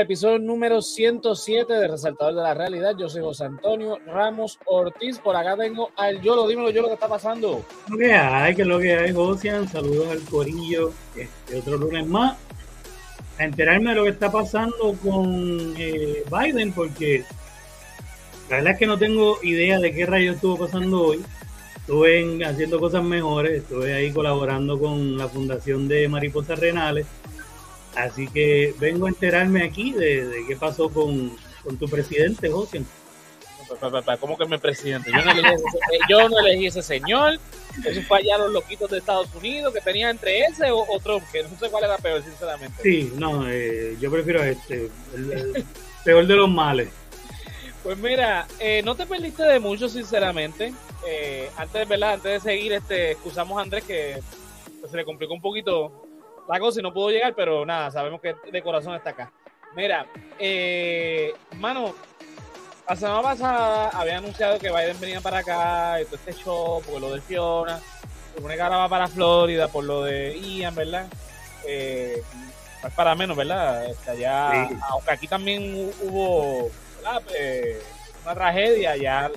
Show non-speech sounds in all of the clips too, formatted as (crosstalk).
Episodio número 107 de Resaltador de la Realidad. Yo soy José Antonio Ramos Ortiz. Por acá tengo al Yolo. Dímelo, Yolo, ¿qué está pasando? Lo que hay, que lo que hay, José. Saludos al Corillo. Este otro lunes más. A enterarme de lo que está pasando con eh, Biden, porque la verdad es que no tengo idea de qué rayo estuvo pasando hoy. Estuve haciendo cosas mejores. Estuve ahí colaborando con la Fundación de Mariposas Renales Así que vengo a enterarme aquí de, qué pasó con, tu presidente, José. ¿Cómo que mi presidente? Yo no, elegí ese, yo no elegí ese señor. Eso fue allá los loquitos de Estados Unidos que tenía entre ese o, Trump, que no sé cuál era peor, sinceramente. Sí, no, eh, yo prefiero este, el, peor de los males. Pues mira, eh, no te perdiste de mucho, sinceramente. Eh, antes, ¿verdad? antes de seguir, este, excusamos a Andrés que se le complicó un poquito la cosa y no pudo llegar, pero nada, sabemos que de corazón está acá. Mira, eh, mano, la semana pasada había anunciado que Biden venía para acá y todo este show, porque lo de Fiona, supone que ahora va para Florida por lo de Ian, ¿verdad? Eh, es para menos, ¿verdad? Este, allá, Aunque aquí también hubo eh, una tragedia, ya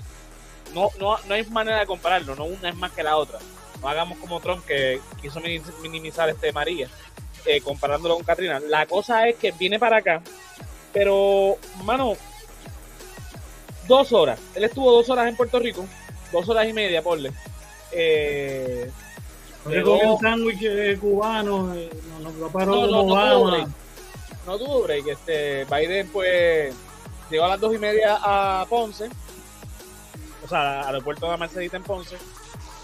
no, no, no hay manera de compararlo, no una es más que la otra. No hagamos como Trump que quiso minimizar este María, eh, comparándolo con Katrina. La cosa es que viene para acá, pero, mano, dos horas. Él estuvo dos horas en Puerto Rico, dos horas y media, porle. Eh, un sándwich eh, cubano, eh, no, no, paró no, no, break. No tuvo break. Este, Biden, pues, llegó a las dos y media a Ponce, o sea, al aeropuerto de la Mercedita en Ponce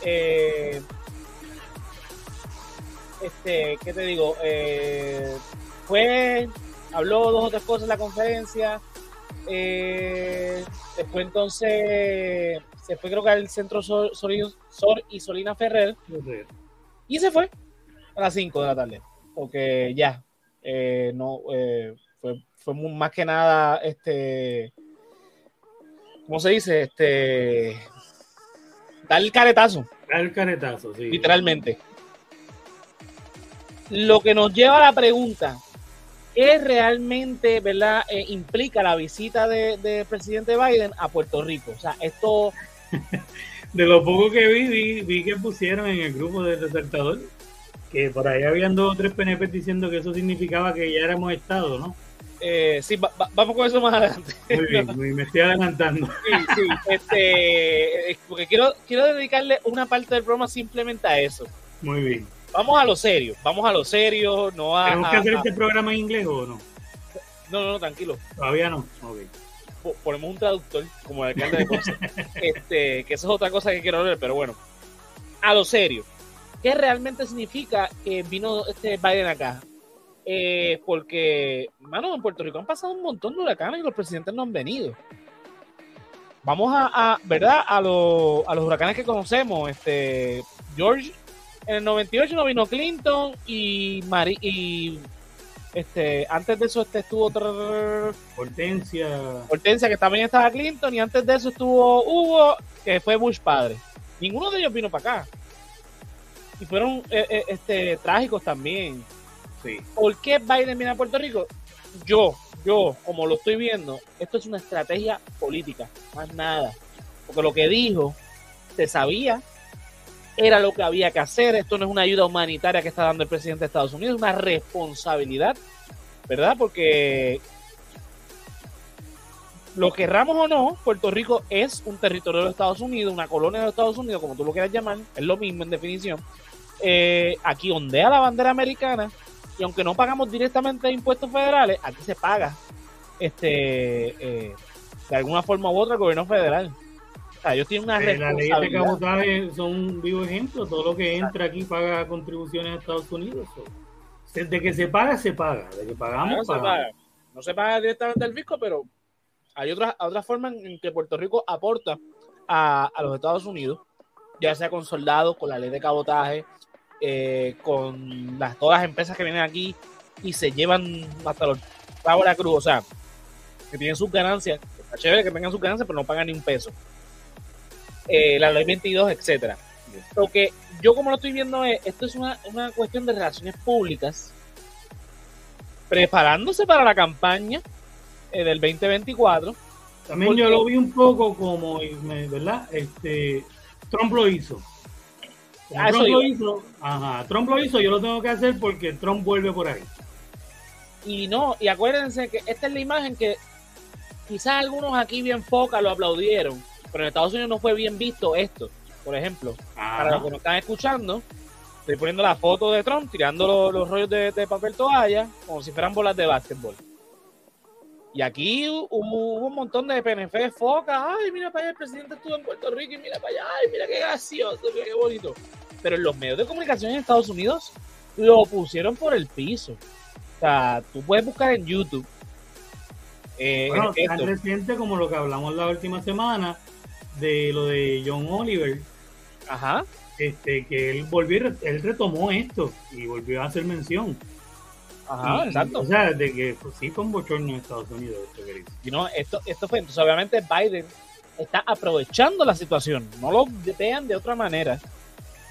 eh, este, ¿qué te digo? Eh, fue, habló dos o tres cosas en la conferencia. Eh, después entonces se fue creo que al centro Sor, y Solina Ferrer. Y se fue a las 5 de la tarde. Porque ya, eh, no, fue, fue más que nada, este, ¿cómo se dice? Este, dar el caretazo. Dar el caretazo, sí. Literalmente. Lo que nos lleva a la pregunta, ¿qué realmente verdad, eh, implica la visita del de presidente Biden a Puerto Rico? O sea, esto... (laughs) de lo poco que vi, vi, que pusieron en el grupo de resaltador, que por ahí habían dos o tres PNP diciendo que eso significaba que ya éramos Estado, ¿no? Eh, sí, vamos con eso más adelante. Muy bien, me estoy adelantando. (laughs) Sí, sí, este, porque quiero, quiero dedicarle una parte del programa simplemente a eso. Muy bien. Vamos a lo serio, vamos a lo serio, no a... ¿Tenemos que hacer este programa en inglés o no? No, no, no, tranquilo. Todavía no, Ponemos un traductor, como el alcalde de cosas. (laughs) este, que eso es otra cosa que quiero ver, pero bueno. A lo serio. ¿Qué realmente significa que vino este Biden acá? Eh, porque, mano, en Puerto Rico han pasado un montón de huracanes y los presidentes no han venido. Vamos a, ¿verdad? A, a los huracanes que conocemos. Este, George, en el 98 no vino Clinton y, Mari, y este, antes de eso este estuvo otra Hortensia. Hortensia, que también estaba Clinton, y antes de eso estuvo Hugo, que fue Bush padre. Ninguno de ellos vino para acá. Y fueron eh, eh, este, trágicos también. ¿Por qué Biden viene a Puerto Rico? Yo, yo, como lo estoy viendo, esto es una estrategia política, más nada. Porque lo que dijo, se sabía, era lo que había que hacer. Esto no es una ayuda humanitaria que está dando el presidente de Estados Unidos, es una responsabilidad, ¿verdad? Porque lo querramos o no, Puerto Rico es un territorio de los Estados Unidos, una colonia de los Estados Unidos, como tú lo quieras llamar, es lo mismo en definición. Eh, aquí ondea la bandera americana y aunque no pagamos directamente impuestos federales, aquí se paga este eh, de alguna forma u otra el gobierno federal. O sea, ellos tienen una eh, La ley de cabotaje son un vivo ejemplo. Todo lo que entra aquí paga contribuciones a Estados Unidos. De que se paga, se paga. De que pagamos, no, Se paga. no se paga directamente al fisco, pero hay otras otra formas en que Puerto Rico aporta a, a los Estados Unidos, ya sea con soldados, con la ley de cabotaje, eh, con las, todas las empresas que vienen aquí y se llevan hasta los la cruz, o sea, que tienen sus ganancias, está chévere que tengan sus ganancias, pero no pagan ni un peso. Eh, la ley 22, etcétera. Lo que yo como lo estoy viendo es, esto es una, una cuestión de relaciones públicas preparándose para la campaña eh, del 2024. También yo lo vi un poco como, ¿verdad? Este, Trump lo hizo. Ah, Trump lo hizo, ajá, Trump lo hizo, yo lo tengo que hacer porque Trump vuelve por ahí. Y no, y acuérdense que esta es la imagen que quizás algunos aquí bien foca lo aplaudieron, pero en Estados Unidos no fue bien visto esto, por ejemplo. Para los que nos están escuchando, estoy poniendo la foto de Trump tirando los, rollos de, papel toalla como si fueran bolas de básquetbol. Y aquí hubo, un montón de PNF foca. Ay, mira para allá, el presidente estuvo en Puerto Rico y mira para allá. Ay, mira qué gracioso, qué bonito. Pero en los medios de comunicación en Estados Unidos lo pusieron por el piso. O sea, tú puedes buscar en YouTube. Eh, bueno, tan reciente como lo que hablamos la última semana de lo de John Oliver. Ajá. Este, que él volvió, él retomó esto y volvió a hacer mención. Ajá, exacto. O sea, de que pues, sí fue un bochorno en Estados Unidos. Esto, y no, esto, esto fue, entonces obviamente Biden está aprovechando la situación. No lo vean de otra manera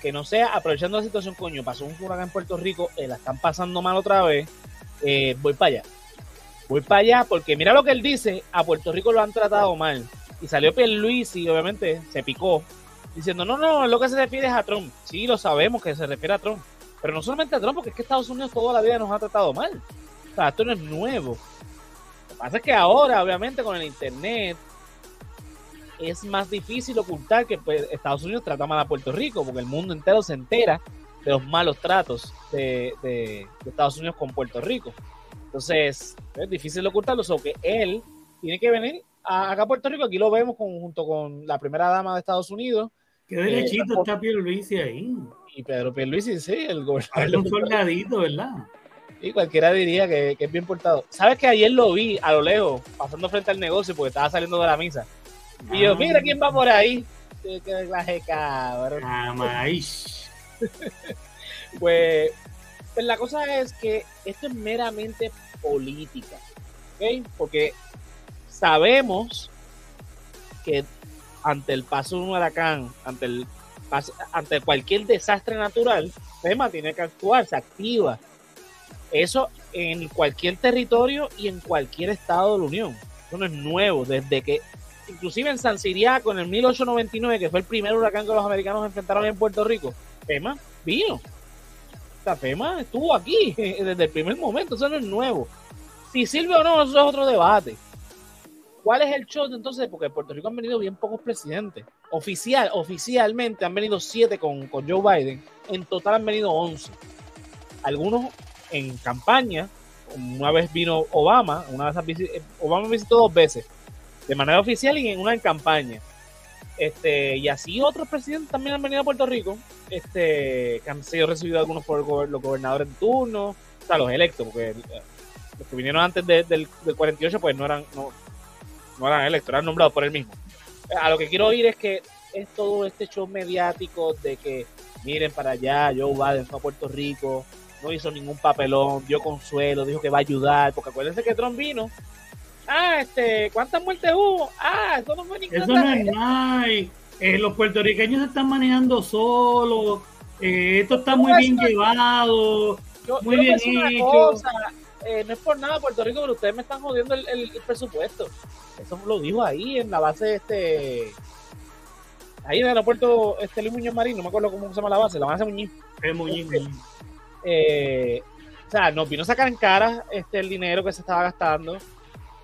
que no sea aprovechando la situación, coño, pasó un huracán en Puerto Rico, eh, la están pasando mal otra vez, eh, voy para allá. Voy para allá porque mira lo que él dice, a Puerto Rico lo han tratado mal. Y salió Luis y obviamente se picó, diciendo, no, no, lo que se refiere es a Trump. Sí, lo sabemos que se refiere a Trump. Pero no solamente a Trump, porque es que Estados Unidos toda la vida nos ha tratado mal. O sea, esto no es nuevo. Lo que pasa es que ahora, obviamente, con el Internet, es más difícil ocultar que pues, Estados Unidos trata mal a Puerto Rico, porque el mundo entero se entera de los malos tratos de, Estados Unidos con Puerto Rico. Entonces, es difícil ocultarlo, o que él tiene que venir acá a Puerto Rico, aquí lo vemos junto con la primera dama de Estados Unidos. Qué derechito eh, está Pierluisi ahí. Y Pedro Pierluisi, sí, el gobernador. Es un soldadito, ¿verdad? Y cualquiera diría que, es bien portado. ¿Sabes que ayer lo vi a lo lejos, pasando frente al negocio porque estaba saliendo de la misa? Y yo, mira quién va por ahí. Qué clase cabrón. Ah, (laughs) pues, pues la cosa es que esto es meramente política. ¿Ok? Porque sabemos que ante el paso de un huracán, ante el ante cualquier desastre natural, FEMA tiene que actuar, se activa. Eso en cualquier territorio y en cualquier estado de la Unión. Eso no es nuevo, desde que inclusive en San Siriaco en el 1899, que fue el primer huracán que los americanos enfrentaron en Puerto Rico, FEMA vino. esta FEMA estuvo aquí (laughs) desde el primer momento, eso no es nuevo. Si sirve o no, eso es otro debate. ¿Cuál es el show entonces? Porque en Puerto Rico han venido bien pocos presidentes. Oficial, oficialmente han venido siete con, con Joe Biden. En total han venido once. Algunos en campaña. Una vez vino Obama. Una vez Obama visitó dos veces. De manera oficial y en una en campaña. Este, y así otros presidentes también han venido a Puerto Rico. Este, que han sido recibidos algunos por los gobernadores de turno. O sea, los electos, porque eh, los que vinieron antes del, del 48, pues no eran, no, no eran nombrados por él mismo. A lo que quiero oír es que es todo este show mediático de que miren para allá, Joe Biden fue a Puerto Rico, no hizo ningún papelón, dio consuelo, dijo que va a ayudar, porque acuérdense que Trump vino. Ah, este, ¿cuántas muertes hubo? Ah, eso no fue ninguna. Eso no es nada. Eh, los puertorriqueños se están manejando solos. Eh, esto está muy bien llevado, muy bien hecho. Eh, no es por nada Puerto Rico, pero ustedes me están jodiendo el, presupuesto. Eso lo dijo ahí en la base este. Ahí en el aeropuerto este Luis Muñoz Marín, no me acuerdo cómo se llama la base, la base Muñiz. Es Muñiz. Eh, o sea, nos vino a sacar en cara este, el dinero que se estaba gastando.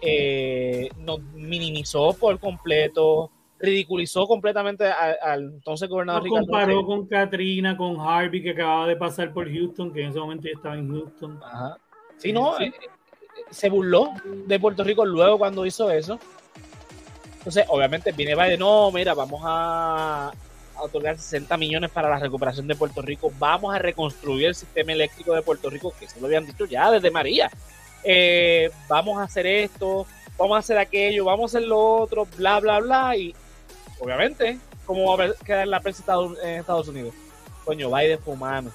Eh, nos minimizó por completo, ridiculizó completamente al, entonces gobernador Ricardo. Comparó con Katrina, con Harvey, que acababa de pasar por Houston, que en ese momento ya estaba en Houston. Ajá. Sí, no, eh, se burló de Puerto Rico luego cuando hizo eso. Entonces, obviamente viene Biden, no, mira, vamos a, otorgar 60 millones para la recuperación de Puerto Rico, vamos a reconstruir el sistema eléctrico de Puerto Rico, que se lo habían dicho ya desde María. Eh, vamos a hacer esto, vamos a hacer aquello, vamos a hacer lo otro, bla, bla, bla. Y obviamente, ¿cómo va a quedar la prensa en Estados Unidos? Coño, Biden fumando.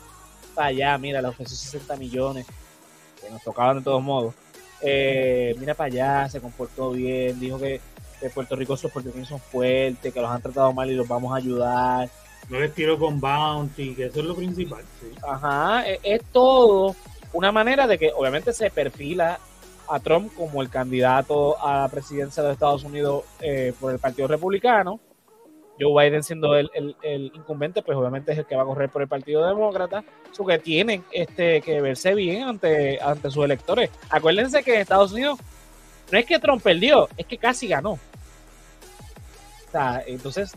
Para allá, mira, le ofreció 60 millones que nos tocaban de todos modos. Eh, mira para allá, se comportó bien, dijo que, Puerto Rico sus puertorriqueños son fuertes, que los han tratado mal y los vamos a ayudar. No les tiro con bounty, que eso es lo principal. Ajá, es, todo una manera de que obviamente se perfila a Trump como el candidato a la presidencia de Estados Unidos eh, por el Partido Republicano. Joe Biden siendo el, el, incumbente, pues obviamente es el que va a correr por el Partido Demócrata, so que tienen este, que verse bien ante, ante sus electores. Acuérdense que en Estados Unidos no es que Trump perdió, es que casi ganó. O sea, entonces,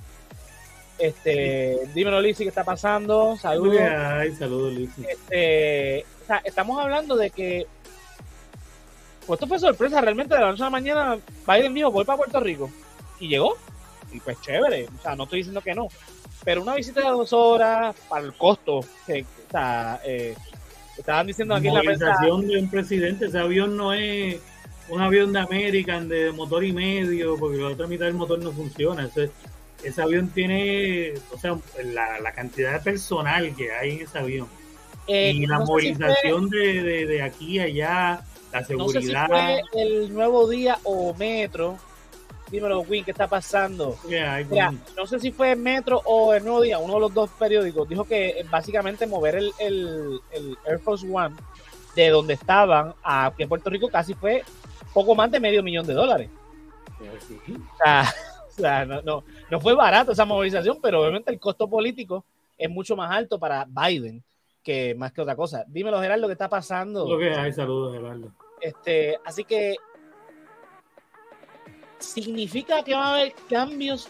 este, dímelo, Lizzy, ¿qué está pasando? Saludos. Ay, saludos, Lizzy. Este, o sea, estamos hablando de que pues esto fue sorpresa, realmente de la noche a la mañana Biden dijo, voy para Puerto Rico. Y llegó. Y pues chévere, o sea, no estoy diciendo que no. Pero una visita de dos horas para el costo, que, o sea, eh, estaban diciendo aquí en la prensa. de un presidente, ese avión no es un avión de American de motor y medio, porque la otra mitad del motor no funciona. Ese, ese avión tiene, o sea, la, cantidad de personal que hay en ese avión. Eh, y la movilización de, de, de aquí a allá la seguridad. No sé si fue el nuevo día o metro. Dímelo, Win, ¿qué está pasando? no sé si fue Metro o el Nuevo Día, uno de los dos periódicos, dijo que eh, básicamente mover el, el, Air Force One de donde estaban a aquí en Puerto Rico casi fue poco más de medio millón de dólares. (laughs) O sea, no, no, no fue barato esa movilización, pero obviamente el costo político es mucho más alto para Biden que más que otra cosa. Dímelo, Gerardo, ¿qué está pasando? Lo que hay, saludos, Gerardo. Este, así que significa que va a haber cambios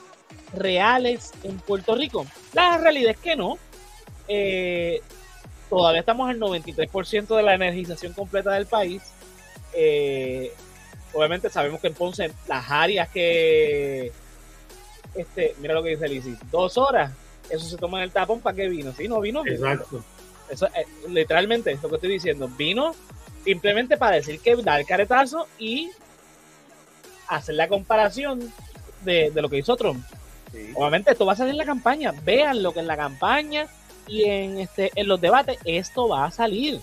reales en Puerto Rico. La realidad es que no. Eh, todavía estamos al 93% de la energización completa del país. Eh, obviamente sabemos que en Ponce las áreas que este, mira lo que dice Lizzy, dos horas, eso se toma en el tapón para qué vino, si no vino. Exacto. Eso, eh, literalmente es lo que estoy diciendo. Vino simplemente para decir que da el caretazo y hacer la comparación de, lo que hizo Trump. Obviamente esto va a salir en la campaña. Vean lo que en la campaña y en este en los debates esto va a salir.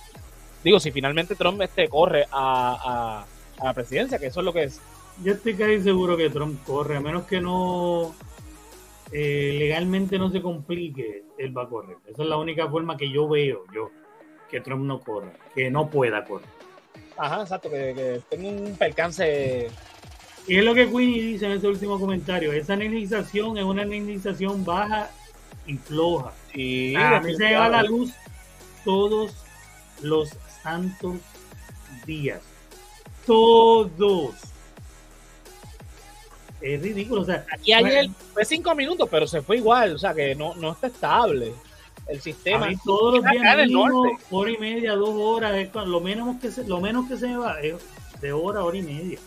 Digo, si finalmente Trump este corre a, a, la presidencia, que eso es lo que es. Yo estoy casi seguro que Trump corre, a menos que no eh, legalmente no se complique, él va a correr. Esa es la única forma que yo veo, yo que Trump no corra, que no pueda correr. Ajá, exacto, que, que tenga un percance. Y es lo que Queenie dice en ese último comentario. Esa neglización es una neglización baja y floja. Sí, a mí se va la luz todos los santos días. Todos. Es ridículo. O sea, Aquí ayer fue cinco minutos, pero se fue igual. O sea, que no, no está estable el sistema. A mí todos los días hora y media, dos horas, lo menos que se, lo menos que se me va es de hora, hora y media.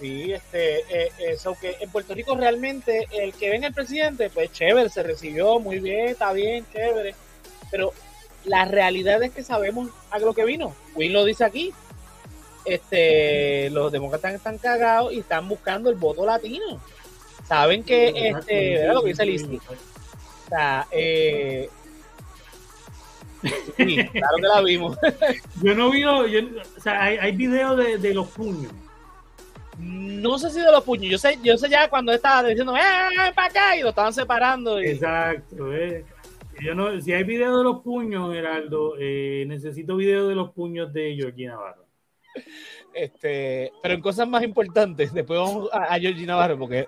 Sí, este, eh, eso que en Puerto Rico realmente el que ven el presidente, pues chévere, se recibió muy bien, está bien, chévere, pero la realidad es que sabemos a lo que vino. Will lo dice aquí. Este, los demócratas están cagados y están buscando el voto latino. Saben que, este, lo que dice Listi. O sea, eh, (laughs) Sí, claro que la vimos. yo no vi, o sea, hay, hay videos de, de, los puños. No sé si de los puños, yo sé, yo sé ya cuando estaba diciendo, ¡eh, para acá! Y lo estaban separando. Exacto, eh. Yo no, si hay videos de los puños, Geraldo, eh, necesito videos de los puños de Georgie Navarro. Este, pero en cosas más importantes, después vamos a, a Georgie Navarro, porque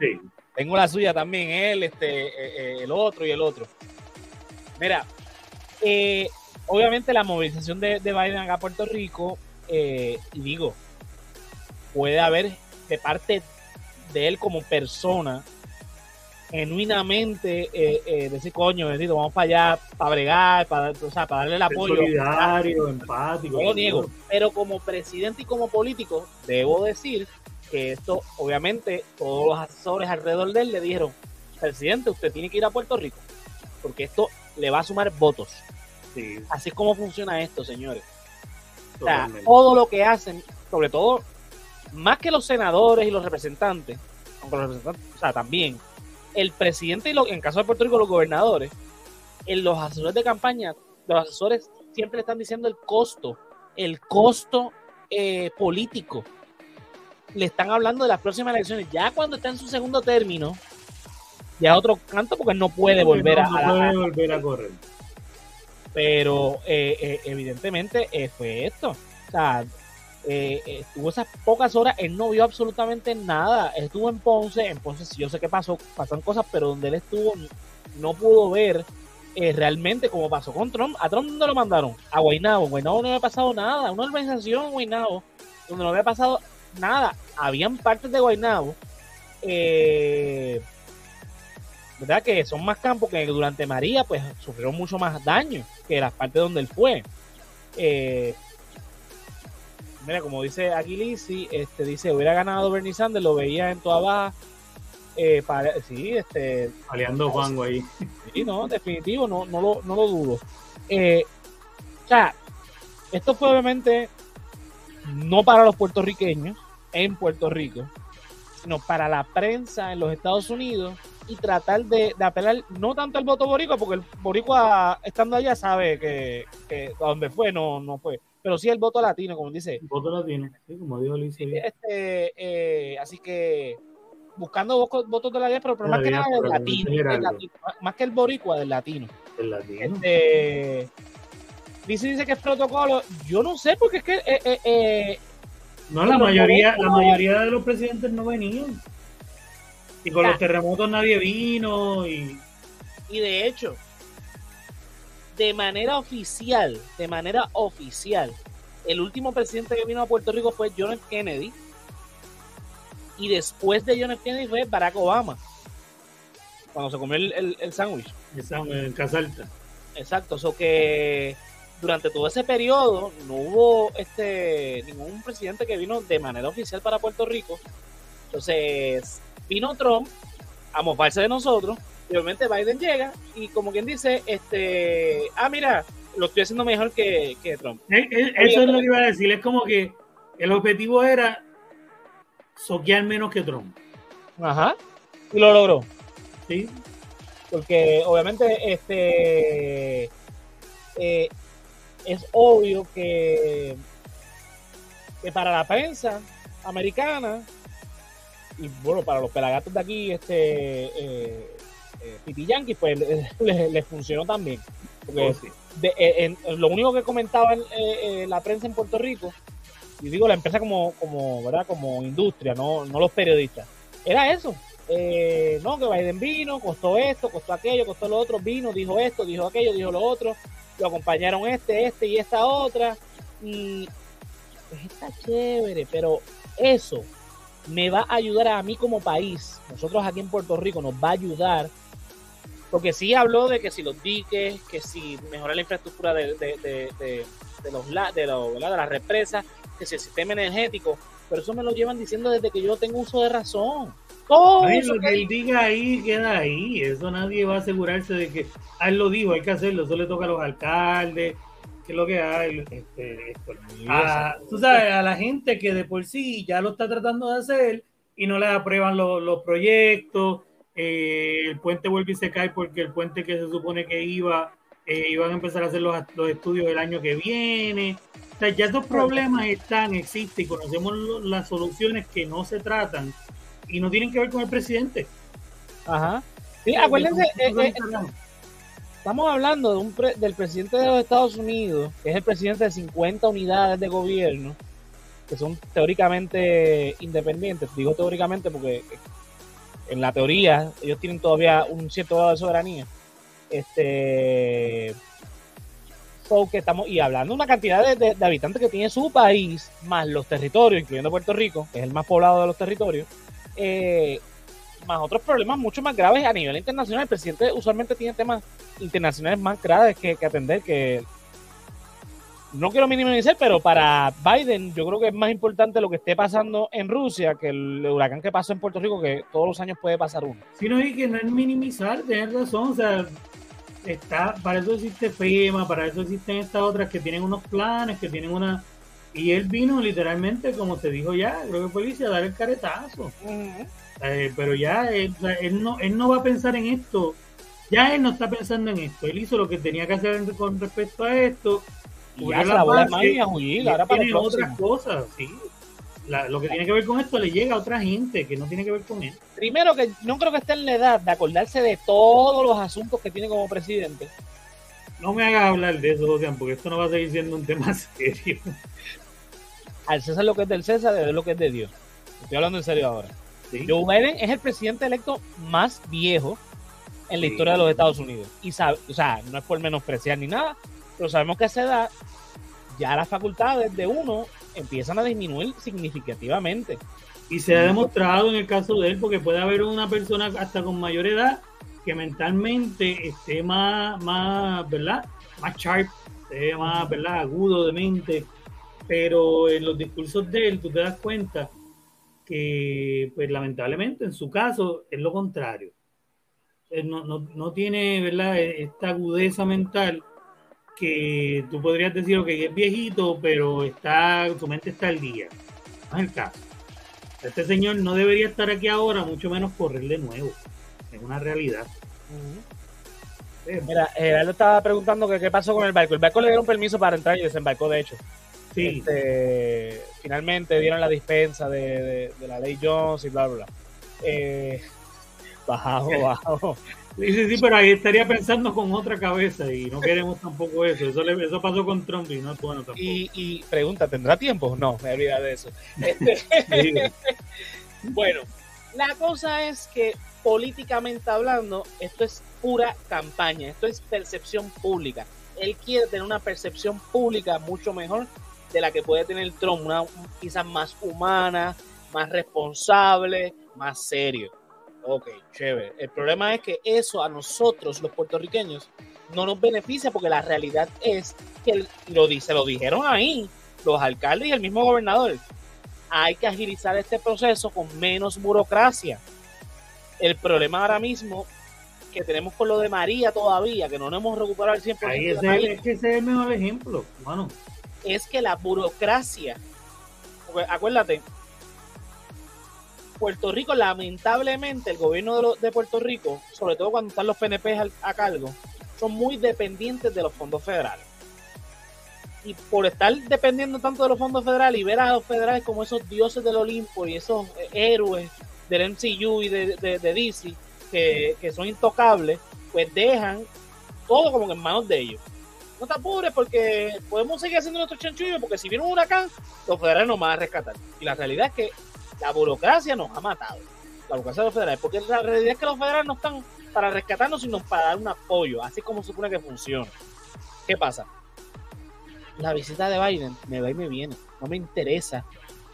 tengo la suya también, él, este, eh, eh, el otro y el otro. Mira, eh, obviamente la movilización de, Biden acá a Puerto Rico, eh, y digo, puede haber de parte de él como persona, genuinamente eh, eh, decir, coño, bendito, vamos para allá, para bregar, para, o sea, para darle el apoyo. Solidario, empático. No lo niego, pero como presidente y como político, debo decir que esto, obviamente, todos los asesores alrededor de él le dijeron, presidente, usted tiene que ir a Puerto Rico, porque esto le va a sumar votos. Así es como funciona esto, señores. O sea, todo lo que hacen, sobre todo, más que los senadores y los representantes, aunque los representantes, o sea, también, el presidente y en caso de Puerto Rico los gobernadores, en los asesores de campaña, los asesores siempre están diciendo el costo, el costo eh, político. Le están hablando de las próximas elecciones. Ya cuando está en su segundo término, ya otro canto porque no puede volver a, no puede volver a correr Pero eh, evidentemente fue esto. O sea, estuvo esas pocas horas, él no vio absolutamente nada. Estuvo en Ponce, en Ponce yo sé que pasó, pasan cosas, pero donde él estuvo no pudo ver realmente como pasó con Trump. ¿A Trump dónde lo mandaron? A Guaynabo. Guaynabo no había pasado nada. Una organización en Guaynabo donde no había pasado nada. Habían partes de Guaynabo eh, ¿verdad? Que son más campos que durante María, pues sufrieron mucho más daño que las partes donde él fue. Eh, mira, como dice aquí este, dice, hubiera ganado Bernie Sanders, lo veía en toda baja. Eh, sí, este. Aliando Juan ahí. Sí, no, definitivo, no, no, lo, no lo dudo. Eh, o sea, esto fue obviamente no para los puertorriqueños en Puerto Rico, sino para la prensa en los Estados Unidos y tratar de, apelar no tanto al voto boricua, porque el boricua estando allá sabe que, a donde fue no, no fue, pero sí el voto latino, como dice. voto latino, sí, como dijo Luis. Este, eh, así que buscando votos de la diáspora, pero más que nada del latino, más que el boricua, del latino. El latino. Este, dice, dice que es protocolo, yo no sé, porque es que... Eh, eh, no, la mayoría, la mayoría de los presidentes no venían. Y con los terremotos nadie vino y... Y de hecho, de manera oficial, de manera oficial, el último presidente que vino a Puerto Rico fue John F. Kennedy. Y después de John F. Kennedy fue Barack Obama. Cuando se comió el, el, sándwich. El sándwich en Casa Alta. Exacto, eso que durante todo ese periodo no hubo este ningún presidente que vino de manera oficial para Puerto Rico. Entonces, vino Trump a mofarse de nosotros y obviamente Biden llega y como quien dice, este, ah, mira, lo estoy haciendo mejor que, Trump. Eh, eh, eso es lo que iba a decir, es como que el objetivo era soquear menos que Trump. Ajá, y lo logró. Sí. Porque obviamente este eh, es obvio que, que para la prensa americana y bueno, para los pelagatos de aquí, este eh, eh Yankee, pues les (laughs) funcionó también. Porque oh, eh, lo único que comentaba eh, la prensa en Puerto Rico, y digo la empresa como, como, ¿verdad? como industria, no, no los periodistas, era eso. no, que Biden vino, costó esto, costó aquello, costó lo otro, vino, dijo esto, dijo aquello, dijo lo otro, lo acompañaron este, este y esta otra, y pues está chévere, pero eso me va a ayudar a mí como país, nosotros aquí en Puerto Rico nos va a ayudar, porque sí habló de que si los diques, que si mejorar la infraestructura de, de, de, de, los, de, de las represas, que si el sistema energético, pero eso me lo llevan diciendo desde que yo tengo uso de razón. Todo lo que él diga ahí queda ahí, eso nadie va a asegurarse de que, ah, él lo dijo, hay que hacerlo, eso le toca a los alcaldes, que es lo que hay, este, a, tú sabes, a la gente que de por sí ya lo está tratando de hacer y no le aprueban los, proyectos, eh, el puente vuelve y se cae porque el puente que se supone que iba, eh, iban a empezar a hacer los, los estudios el año que viene. O sea, ya estos problemas están, existen y conocemos las soluciones que no se tratan y no tienen que ver con el presidente. Ajá. Sí, acuérdense, Estamos hablando de un del presidente de los Estados Unidos, que es el presidente de 50 unidades de gobierno, que son teóricamente independientes. Digo teóricamente porque en la teoría ellos tienen todavía un cierto grado de soberanía. Este. que estamos, y hablando de una cantidad de, habitantes que tiene su país, más los territorios, incluyendo Puerto Rico, que es el más poblado de los territorios, eh, más otros problemas mucho más graves a nivel internacional. El presidente usualmente tiene temas internacionales más graves que, atender, que no quiero minimizar, pero para Biden yo creo que es más importante lo que esté pasando en Rusia que el huracán que pasó en Puerto Rico, que todos los años puede pasar uno. Sí, no, y que no es minimizar, tienes razón, o sea, está, para eso existe FEMA, para eso existen estas otras que tienen unos planes, que tienen una... Y él vino literalmente, como se dijo ya, creo que fue a dar el caretazo. Eh, pero ya él, no, él no va a pensar en esto. Ya él no está pensando en esto. Él hizo lo que tenía que hacer con respecto a esto. Y ya la bola y ahora para otras cosas, sí. lo que tiene que ver con esto le llega a otra gente que no tiene que ver con él. Primero que no creo que esté en la edad de acordarse de todos los asuntos que tiene como presidente. No me hagas hablar de eso, Ocean, porque esto no va a seguir siendo un tema (laughs) serio. Al César lo que es del César, de lo que es de Dios. Estoy hablando en serio ahora. Joe Biden es el presidente electo más viejo en la historia de los Estados Unidos. Y sabe, o sea, no es por menospreciar ni nada, pero sabemos que a esa edad ya las facultades de uno empiezan a disminuir significativamente. Y se ha demostrado en el caso de él, porque puede haber una persona hasta con mayor edad que mentalmente esté más, más ¿verdad? Más sharp, esté más, ¿verdad? Agudo de mente. Pero en los discursos de él, tú te das cuenta que, pues lamentablemente, en su caso, es lo contrario. no, no, no, tiene, ¿verdad? Esta agudeza mental que tú podrías decir que es viejito, pero está, su mente está al día. No es el caso. Este señor no debería estar aquí ahora, mucho menos correr de nuevo. Es una realidad. Mira, él estaba preguntando que qué pasó con el barco. El barco le dieron permiso para entrar y desembarcó, de hecho. Sí. Este, finalmente dieron la dispensa de, la ley Jones y bla, bla, bla. Eh, (laughs) bajado, (laughs) bajado. Sí, sí, sí, pero ahí estaría pensando con otra cabeza y no queremos tampoco eso. Eso, eso pasó con Trump y no es bueno tampoco. Y, pregunta, ¿tendrá tiempo? No, me olvidé de eso. (laughs) Este, bueno, la cosa es que políticamente hablando, esto es pura campaña, esto es percepción pública. Él quiere tener una percepción pública mucho mejor de la que puede tener Trump, una quizás más humana, más responsable, más serio. Ok, chévere. El problema es que eso a nosotros, los puertorriqueños, no nos beneficia porque la realidad es que lo dice, lo dijeron ahí los alcaldes y el mismo gobernador. Hay que agilizar este proceso con menos burocracia. El problema ahora mismo que tenemos con lo de María todavía, que no nos hemos recuperado al 100%. Ahí es, es que ese es el mejor ejemplo. Es que la burocracia, acuérdate, Puerto Rico, lamentablemente, el gobierno de, Puerto Rico, sobre todo cuando están los PNP a, cargo, son muy dependientes de los fondos federales. Y por estar dependiendo tanto de los fondos federales y ver a los federales como esos dioses del Olimpo y esos héroes del MCU y de, de, DC que, son intocables, pues dejan todo como en manos de ellos. No te apures porque podemos seguir haciendo nuestro chanchullo porque si viene un huracán, los federales nos van a rescatar. Y la realidad es que la burocracia nos ha matado. La burocracia de los federales. Porque la realidad es que los federales no están para rescatarnos, sino para dar un apoyo, así como supone que funciona. ¿Qué pasa? La visita de Biden me va y me viene. No me interesa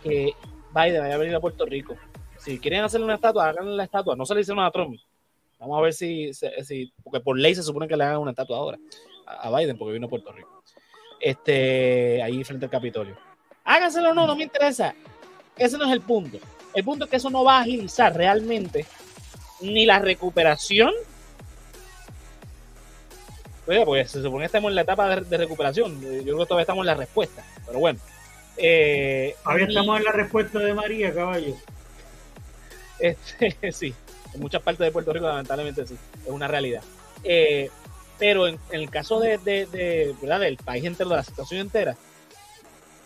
que Biden vaya a venir a Puerto Rico. Si quieren hacerle una estatua, háganle la estatua. No se le hicieron a Trump. Vamos a ver si, si, porque por ley se supone que le hagan una estatua ahora a, Biden porque vino a Puerto Rico. Este, ahí frente al Capitolio. Háganselo o no, no me interesa. Ese no es el punto. El punto es que eso no va a agilizar realmente ni la recuperación. Oye, pues se supone que estamos en la etapa de, recuperación. Yo creo que todavía estamos en la respuesta. Pero bueno. Eh, todavía estamos en la respuesta de María, caballo. Este, (laughs) sí, en muchas partes de Puerto Rico, lamentablemente sí, es una realidad. Eh, pero en, el caso de, de, ¿verdad? del país entero, de la situación entera,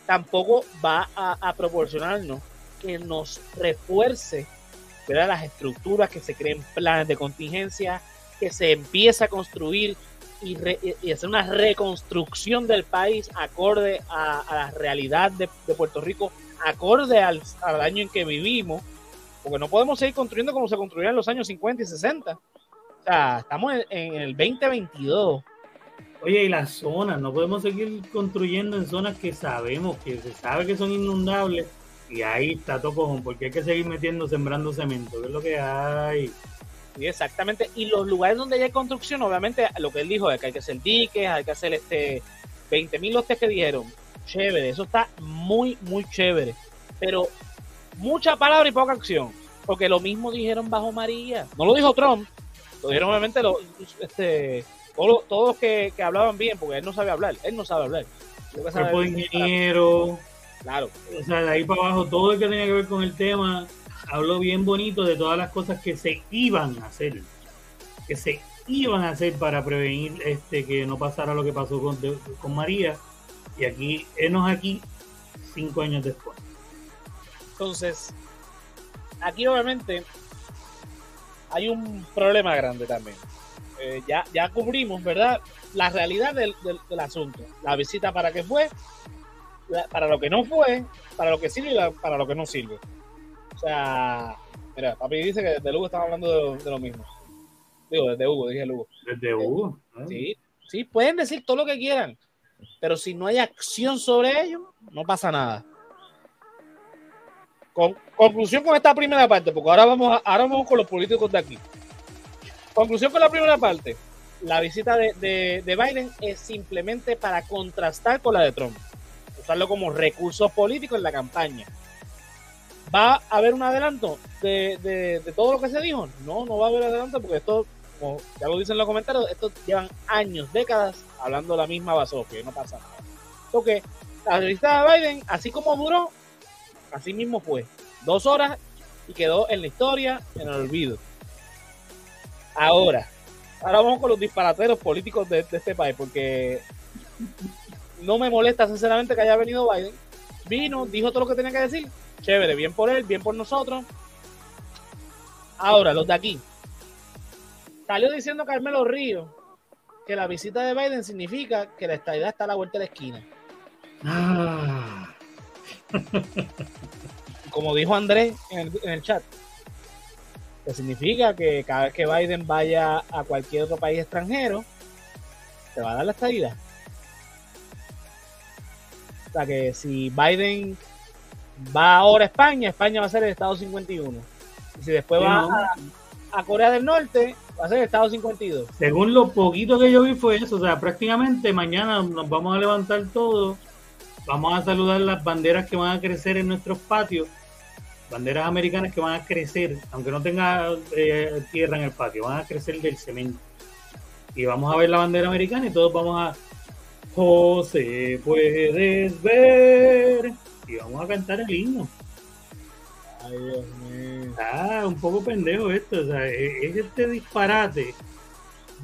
tampoco va a, proporcionarnos que nos refuerce ¿verdad? las estructuras, que se creen planes de contingencia, que se empiece a construir y, hacer una reconstrucción del país acorde a, la realidad de, Puerto Rico, acorde al, año en que vivimos, porque no podemos seguir construyendo como se construía en los años 50 y 60. O sea, estamos en, en el 2022 Oye, y las zonas, no podemos seguir construyendo en zonas que sabemos, que se sabe que son inundables, y ahí está todo porque hay que seguir metiendo, sembrando cemento, que es lo que hay. Sí, exactamente, y los lugares donde hay construcción, obviamente, lo que él dijo es que hay que hacer diques, hay que hacer este 20 mil lotes que dijeron, chévere, eso está muy, muy chévere, pero mucha palabra y poca acción, porque lo mismo dijeron bajo María, no lo dijo Trump, lo dijeron obviamente los, este, todos, todos que, que, hablaban bien, porque él no sabe hablar, él no sabe hablar. Cuerpo de ingeniero. Claro. O sea, de ahí para abajo, todo el que tenía que ver con el tema, habló bien bonito de todas las cosas que se iban a hacer. Que se iban a hacer para prevenir este que no pasara lo que pasó con, con María. Y aquí, enos aquí cinco años después. Entonces, aquí obviamente hay un problema grande también. Eh, ya, ya cubrimos, ¿verdad? la realidad del, asunto. La visita para qué fue, para lo que no fue, para lo que sirve y para lo que no sirve. O sea, mira, papi dice que desde Lugo estaba hablando de, lo mismo. Digo, desde Hugo, dije Lugo. Desde Hugo. Sí, sí, pueden decir todo lo que quieran, pero si no hay acción sobre ello, no pasa nada. Con, conclusión con esta primera parte, porque ahora vamos, ahora vamos con los políticos de aquí. Conclusión con la primera parte. La visita de, Biden es simplemente para contrastar con la de Trump. Usarlo como recurso político en la campaña. ¿Va a haber un adelanto de, todo lo que se dijo? No, no va a haber adelanto porque esto, como ya lo dicen en los comentarios, estos llevan años, décadas hablando la misma basofia y no pasa nada. Porque la visita de Biden, así como duró, Así mismo fue. Dos horas y quedó en la historia, en el olvido. Ahora, ahora vamos con los disparateros políticos de, este país, porque no me molesta sinceramente que haya venido Biden. Vino, dijo todo lo que tenía que decir. Chévere, bien por él, bien por nosotros. Ahora, los de aquí. Salió diciendo Carmelo Río que la visita de Biden significa que la estadidad está a la vuelta de la esquina. Ah. Como dijo Andrés en el, chat, que significa que cada vez que Biden vaya a cualquier otro país extranjero, se va a dar la estadía. O sea que si Biden va ahora a España, España va a ser el Estado 51. Y si después va a, Corea del Norte, va a ser el Estado 52. Según lo poquito que yo vi fue eso, o sea, prácticamente mañana nos vamos a levantar todos vamos a saludar las banderas que van a crecer en nuestros patios, banderas americanas que van a crecer, aunque no tenga eh, tierra en el patio, van a crecer del cemento. Y vamos a ver la bandera americana y todos vamos a José, puedes ver. Y vamos a cantar el himno. Ay, Dios mío. Ah, un poco pendejo esto. O sea, e-, es este disparate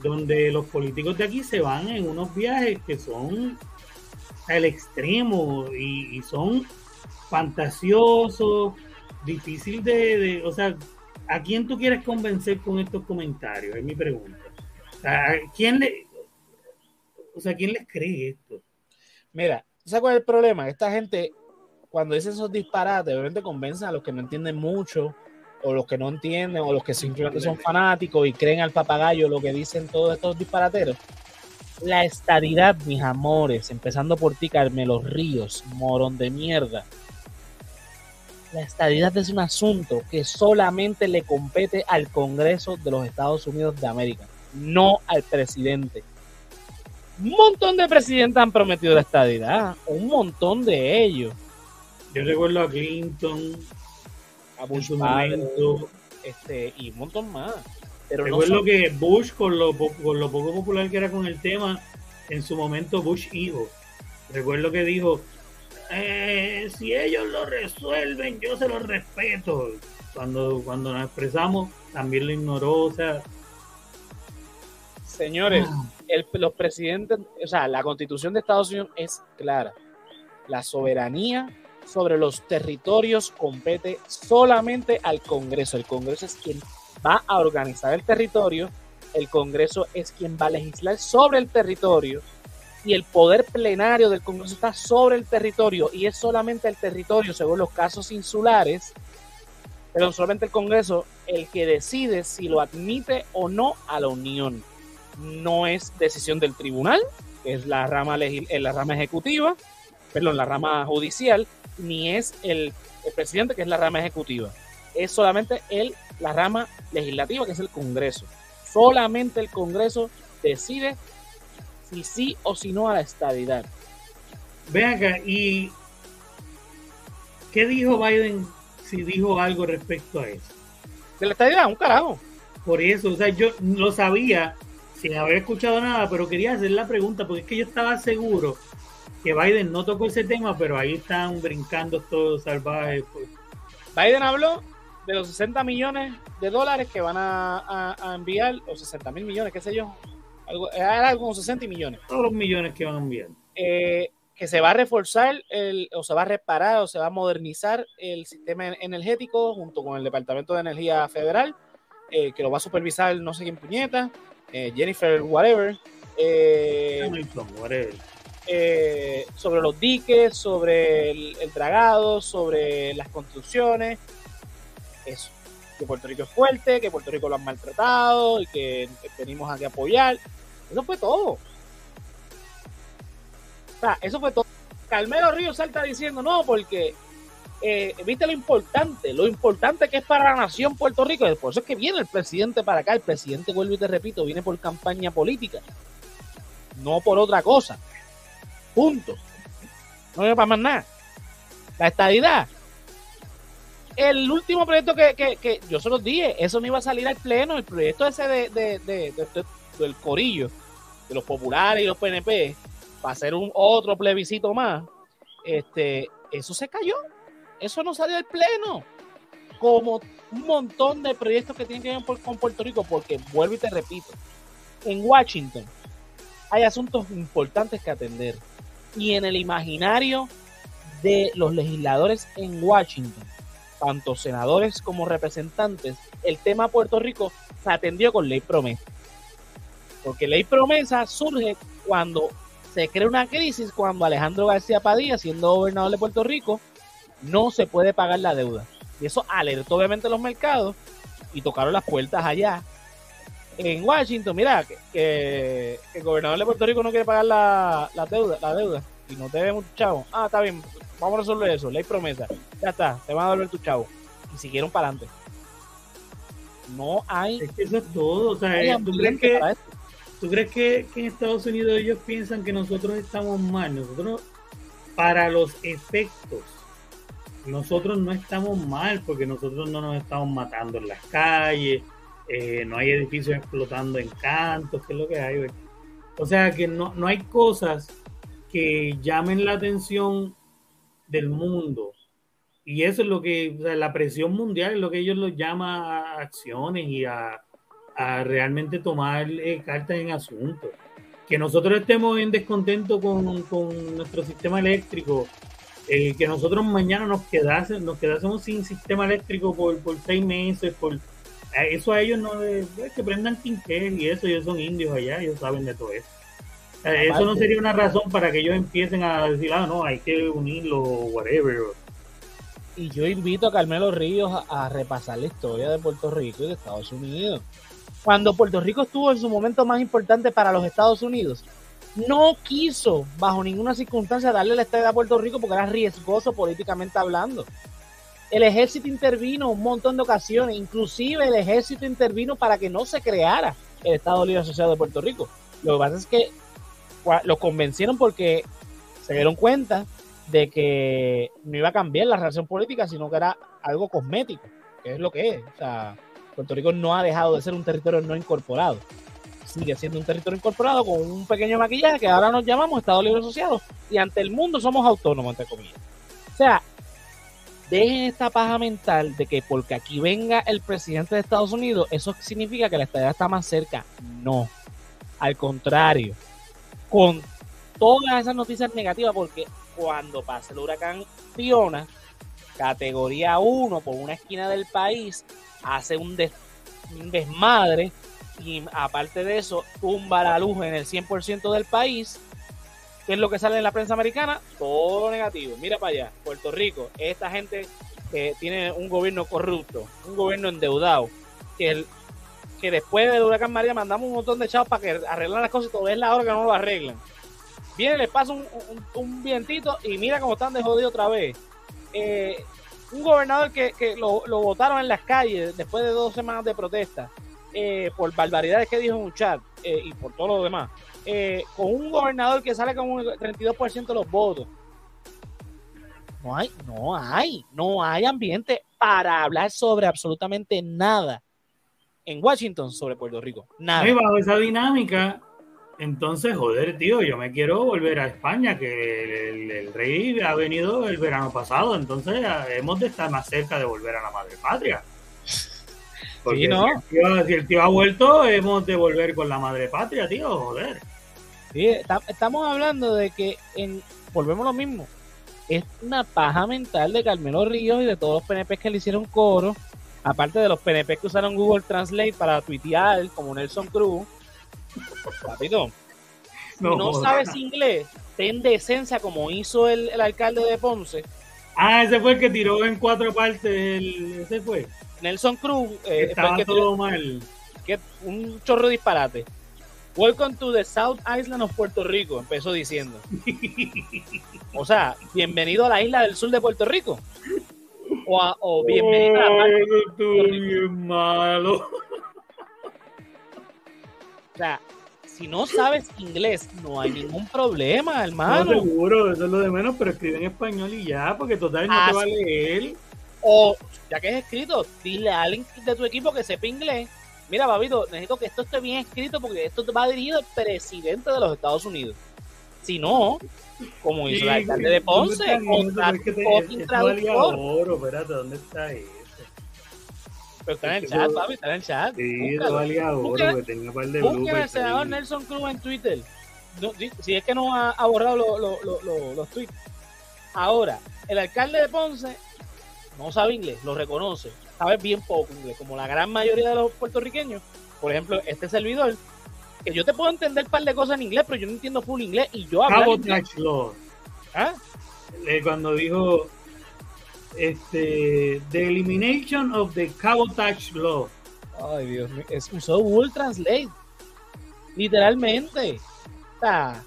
donde los políticos de aquí se van en unos viajes que son al extremo y, son fantasiosos, difícil de, o sea, ¿a quién tú quieres convencer con estos comentarios? Es mi pregunta. ¿A quién le, o sea, quién les cree esto? Mira, ¿sabes cuál es el problema? Esta gente, cuando dice esos disparates, obviamente convencen a los que no entienden mucho, o los que no entienden, o los que simplemente son fanáticos y creen al papagayo lo que dicen todos estos disparateros. La estadidad, mis amores, empezando por ti, Carmelo Ríos, morón de mierda. La estadidad es un asunto que solamente le compete al Congreso de los Estados Unidos de América, no al presidente. Un montón de presidentes han prometido la estadidad, un montón de ellos. Yo recuerdo a Clinton, a Bush este, y un montón más. Recuerdo que Bush, con lo, con lo poco popular que era con el tema, en su momento Bush hijo. Recuerdo que dijo, eh, si ellos lo resuelven, yo se lo respeto. Cuando, cuando nos expresamos, también lo ignoró, o sea... Señores, ah. los presidentes, o sea, la constitución de Estados Unidos es clara. La soberanía sobre los territorios compete solamente al Congreso. El Congreso es quien va a organizar el territorio, el Congreso es quien va a legislar sobre el territorio y el poder plenario del Congreso está sobre el territorio y es solamente el territorio, según los casos insulares, pero solamente el Congreso el que decide si lo admite o no a la Unión. No es decisión del tribunal, que es la rama, la rama ejecutiva, perdón, la rama judicial, ni es el, el presidente, que es la rama ejecutiva. Es solamente el la rama legislativa, que es el Congreso. Solamente el Congreso decide si sí o si no a la estabilidad. Ven acá, ¿y qué dijo Biden si dijo algo respecto a eso? De la estabilidad, un carajo. Por eso, o sea, yo lo sabía sin haber escuchado nada, pero quería hacer la pregunta porque es que yo estaba seguro que Biden no tocó ese tema, pero ahí están brincando todos salvajes. Pues. Biden habló de los 60 millones de dólares que van a, enviar, o 60 mil millones, qué sé yo, algo, algo como 60 millones. Todos los millones que van a enviar. Eh, que se va a reforzar el, o se va a reparar o se va a modernizar el sistema energético junto con el Departamento de Energía Federal, eh, que lo va a supervisar no sé quién puñeta, eh, Jennifer whatever, eh, eh, sobre los diques, sobre el, dragado, sobre las construcciones. Eso. Que Puerto Rico es fuerte, que Puerto Rico lo han maltratado y que venimos aquí a apoyar. Eso fue todo. O sea, eso fue todo. Carmelo Ríos salta diciendo, no, porque eh, viste lo importante, lo importante que es para la nación Puerto Rico. Por eso es que viene el presidente para acá. El presidente, vuelvo y te repito, viene por campaña política, no por otra cosa. Punto. No viene para más nada. La estadidad. El último proyecto que, que, yo se los dije, eso no iba a salir al pleno. El proyecto ese de, de, del corillo, de los populares y los PNP, para hacer un otro plebiscito más, este, eso se cayó eso no salió del pleno. Como un montón de proyectos que tienen que ver con Puerto Rico, porque vuelvo y te repito, en Washington hay asuntos importantes que atender. Y en el imaginario de los legisladores en Washington, tanto senadores como representantes, el tema Puerto Rico se atendió con ley promesa. Porque ley promesa surge cuando se crea una crisis, cuando Alejandro García Padilla, siendo gobernador de Puerto Rico, no se puede pagar la deuda. Y eso alertó obviamente los mercados y tocaron las puertas allá. En Washington, mira, que, el gobernador de Puerto Rico no quiere pagar la, deuda, la deuda y no debe mucho chavo. Ah, está bien, vamos a resolver eso, ley promesa. Ya está, te van a devolver tu chavo. Y siguieron para adelante. No hay. Es que eso es todo. O sea, eh, ¿tú crees, que, ¿tú crees que, que en Estados Unidos ellos piensan que nosotros estamos mal? Nosotros, para los efectos nosotros no estamos mal porque nosotros no nos estamos matando en las calles, eh, no hay edificios explotando en cantos, que es lo que hay. O sea que no, no hay cosas que llamen la atención del mundo. Y eso es lo que, la presión mundial es lo que ellos lo llaman a acciones y a, realmente tomar eh, cartas en asuntos. Que nosotros estemos en descontento con, con nuestro sistema eléctrico, eh, que nosotros mañana nos quedásemos, nos quedásemos sin sistema eléctrico por, por seis meses, por eso a ellos no es que prendan quinqués y eso, ellos son indios allá, ellos saben de todo eso. Eso no sería una razón para que ellos empiecen a decir, ah, no, hay que unirlo, whatever. Y yo invito a Carmelo Ríos a, a repasar la historia de Puerto Rico y de Estados Unidos. Cuando Puerto Rico estuvo en su momento más importante para los Estados Unidos, no quiso bajo ninguna circunstancia darle la estadía a Puerto Rico porque era riesgoso políticamente hablando. El ejército intervino un montón de ocasiones, inclusive el ejército intervino para que no se creara el Estado Libre Asociado de Puerto Rico. Lo que pasa es que lo convencieron porque se dieron cuenta de que no iba a cambiar la relación política, sino que era algo cosmético, que es lo que es. O sea, Puerto Rico no ha dejado de ser un territorio no incorporado sigue siendo un territorio incorporado con un pequeño maquillaje que ahora nos llamamos Estado Libre Asociado y ante el mundo somos autónomos, entre comillas. O sea, dejen esta paja mental de que porque aquí venga el presidente de Estados Unidos, eso significa que la estadía está más cerca. No. Al contrario, con todas esas noticias negativas, porque cuando pase el huracán Fiona, categoría 1 por una esquina del país, hace un, un desmadre y aparte de eso, tumba la luz en el 100% del país. ¿Qué es lo que sale en la prensa americana? Todo negativo. Mira para allá, Puerto Rico, esta gente que tiene un gobierno corrupto, un gobierno endeudado, que, que después del huracán María mandamos un montón de chavos para que arreglen las cosas y todavía es la hora que no lo arreglan. Viene, les pasa un, un, vientito y mira cómo están de jodido otra vez. Eh, un gobernador que, que lo, lo votaron en las calles después de dos semanas de protesta eh, por barbaridades que dijo en un chat eh, y por todo lo demás, con un gobernador que sale con un 32% de los votos. No hay, no hay, no hay ambiente para hablar sobre absolutamente nada en Washington sobre Puerto Rico. Nada. Y bajo esa dinámica, entonces, joder, tío, yo me quiero volver a España, que el, el, rey ha venido el verano pasado, entonces hemos de estar más cerca de volver a la madre patria. (laughs) Porque no. si, el tío, ha vuelto, hemos de volver con la madre patria, tío, joder. Sí, estamos hablando de que en, volvemos lo mismo. Es una paja mental de Carmelo Ríos y de todos los PNP que le hicieron coro. Aparte de los PNP que usaron Google Translate para tuitear, como Nelson Cruz. Rápido. si no, sabes inglés, ten decencia como hizo el, el, alcalde de Ponce. Ah, ese fue el que tiró en cuatro partes, el, ese fue. Nelson Cruz. Eh, Estaba que todo mal. Que un chorro de disparate. Welcome to the South Island of Puerto Rico, empezó diciendo. (laughs) o sea, bienvenido a la isla del sur de Puerto Rico. O, a, o bienvenido a la bien malo. O sea, si no sabes inglés, no hay ningún problema, hermano. No, seguro, eso es lo de menos, pero escribe en español y ya, porque total no te va a leer. O, ya que es escrito, dile a alguien de tu equipo que sepa inglés. Mira, babito, necesito que esto esté bien escrito porque esto va dirigido al presidente de los Estados Unidos. Si no, como hizo el alcalde de Ponce, contra traductor. Espérate, ¿dónde está eso? Pero está en el chat, papi, está en el chat. Sí, eso valía oro, que tenía un par de Busquen al senador Nelson Cruz en Twitter. si es que no ha, ha borrado lo, lo, lo, los tweets. Ahora, el alcalde de Ponce no sabe inglés, lo reconoce, sabe bien poco inglés, como la gran mayoría de los puertorriqueños. Por ejemplo, este servidor, que yo te puedo entender un par de cosas en inglés, pero yo no entiendo full inglés y yo hablo. Law. ¿Ah? Eh, cuando dijo este, The Elimination of the Cabotage Law. Ay, Dios mío. Es, usó Google Translate. Literalmente. Está.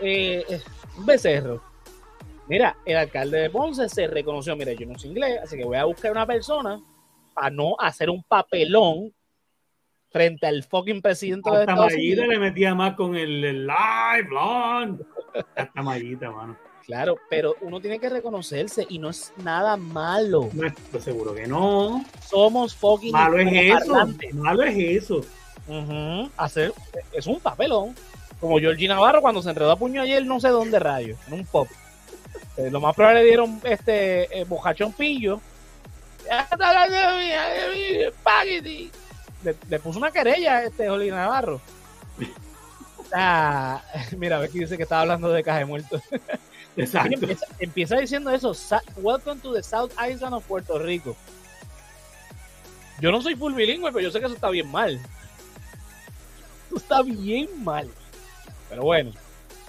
Eh, eh, un becerro. Mira, el alcalde de Ponce se reconoció. Mira, yo no sé inglés, así que voy a buscar una persona para no hacer un papelón frente al fucking presidente de Estados Unidos. le metía más con el, live blonde. Hasta Mayita, mano. Claro, pero uno tiene que reconocerse y no es nada malo. No, pues seguro que no. Somos fucking. Malo es eso. Malo es eso. Hacer, es un papelón. Como Georgie Navarro cuando se enredó a puño ayer, no sé dónde rayo, en un pop. Eh, lo más probable le dieron este eh, bojachón pillo. Le, le, puso una querella a este Georgie Navarro. Ah, (laughs) mira, a ver que dice que estaba hablando de caja de muertos. (laughs) Exacto. Empieza, diciendo eso. Welcome to the South Island of Puerto Rico. Yo no soy full bilingüe, pero yo sé que eso está bien mal. Eso está bien mal. Pero bueno,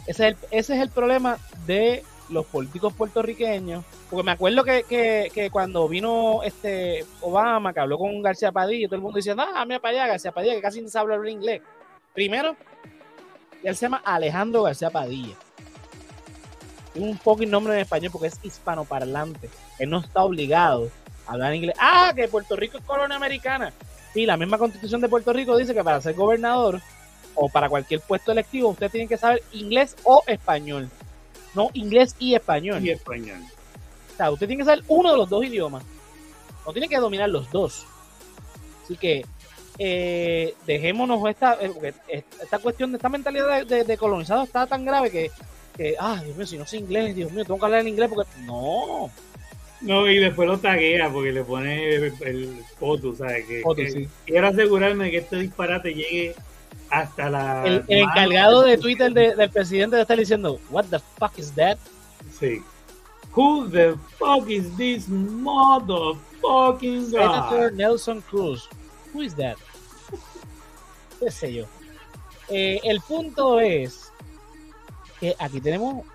ese es el, ese es el problema de los políticos puertorriqueños. Porque me acuerdo que, que, cuando vino este Obama, que habló con García Padilla, todo el mundo diciendo, ah, mira para allá, García Padilla, que casi no sabe hablar inglés. Primero, él se llama Alejandro García Padilla un poco nombre en español porque es hispanoparlante. Él no está obligado a hablar inglés. Ah, que Puerto Rico es colonia americana. Sí, la misma constitución de Puerto Rico dice que para ser gobernador o para cualquier puesto electivo usted tiene que saber inglés o español. No, inglés y español. Y español. Usted tiene que saber uno de los dos idiomas. No tiene que dominar los dos. Así que eh, dejémonos esta, eh, esta cuestión de esta mentalidad de, de colonizado está tan grave que que, ah, Dios mío, si no sé inglés, Dios mío, tengo que hablar en inglés porque. No. No, y después lo taguea porque le pone el, foto, ¿sabes? Que, Quiero asegurarme que este disparate llegue hasta la. El, encargado de Twitter del presidente de estar diciendo, ¿What the fuck is that? Sí. Who the fuck is this motherfucking guy? Senator Nelson Cruz. Who is that? ¿Qué sé yo? Eh, el punto es que aquí tenemos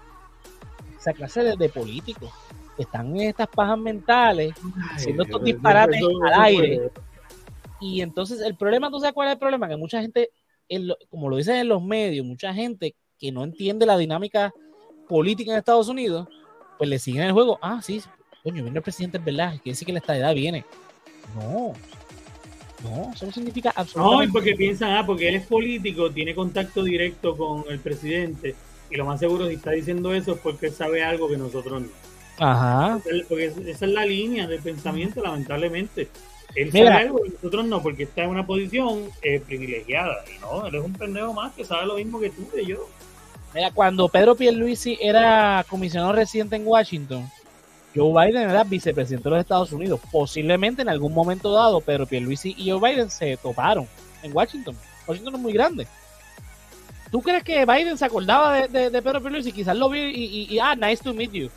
esa clase de, políticos que están en estas pajas mentales, haciendo estos disparates al aire. Y entonces el problema, ¿tú sabes cuál es el problema? Que mucha gente, como lo dicen en los medios, mucha gente que no entiende la dinámica política en Estados Unidos, pues le siguen el juego. Ah, sí, coño, viene el presidente, es verdad, quiere decir que la estadidad viene. No, no, eso no significa absolutamente No, porque piensan, ah, porque él es político, tiene contacto directo con el presidente y lo más seguro si está diciendo eso es porque sabe algo que nosotros no. Ajá. Porque esa es la línea de pensamiento, lamentablemente. Él sabe algo que nosotros no, porque está en una posición eh, privilegiada. Y no, él es un pendejo más que sabe lo mismo que tú y yo. Mira, cuando Pedro Pierluisi era comisionado residente en Washington, Joe Biden era vicepresidente de los Estados Unidos. Posiblemente en algún momento dado, Pedro Pierluisi y Joe Biden se toparon en Washington. Washington es muy grande. ¿Tú crees que Biden se acordaba de, de, Pedro Pierluisi? Quizás lo vio y, y, ah, nice to meet you.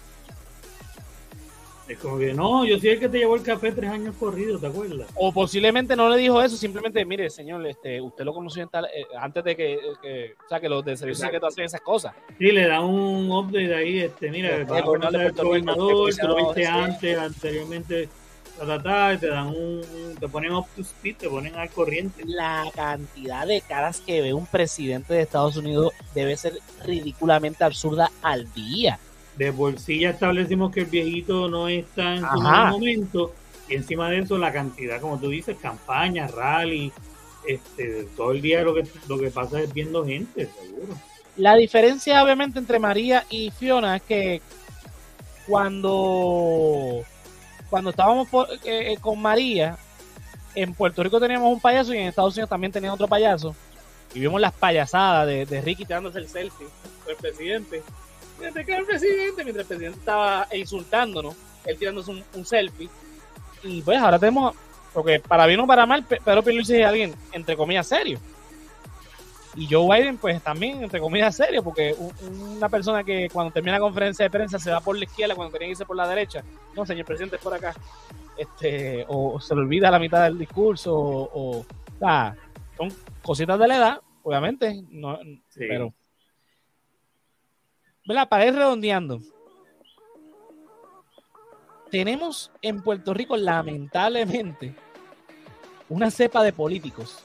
Es como que, no, yo soy el que te llevó el café tres años corrido, ¿te acuerdas? O posiblemente no le dijo eso, simplemente, mire, señor, este, usted lo conoció en tal, eh, antes de que, que, o sea, que los de servicio secreto hacen esas cosas. Sí, le dan un update ahí, este, mira, el gobernador tú lo viste sí. antes, anteriormente, ta, ta, ta, y te dan un, te ponen up to speed, te ponen al corriente. La cantidad de caras que ve un presidente de Estados Unidos debe ser ridículamente absurda al día. De por sí ya establecimos que el viejito no está en su Ajá. momento, y encima de eso la cantidad, como tú dices, campañas, rally, este, todo el día lo que, lo que pasa es viendo gente, seguro. La diferencia, obviamente, entre María y Fiona es que cuando, cuando estábamos por- eh, eh, con María, en Puerto Rico teníamos un payaso y en Estados Unidos también tenían otro payaso. Y vimos las payasadas de, de Ricky tirándose el selfie con el presidente. Mientras que el presidente, mientras el presidente estaba insultándonos, él tirándose un, un selfie. Y pues ahora tenemos, porque para bien o para mal, Pe- Pedro Pierluisi es alguien, entre comillas, serio. Y Joe Biden, pues también, entre comillas, serio, porque un- una persona que cuando termina la conferencia de prensa se va por la izquierda cuando tenía que irse por la derecha, no, señor presidente, es por acá, este, o, se le olvida la mitad del discurso, o, o sea, son cositas de la edad, obviamente, no, Sí. pero. ¿Verdad? Para ir redondeando. Tenemos en Puerto Rico, lamentablemente, una cepa de políticos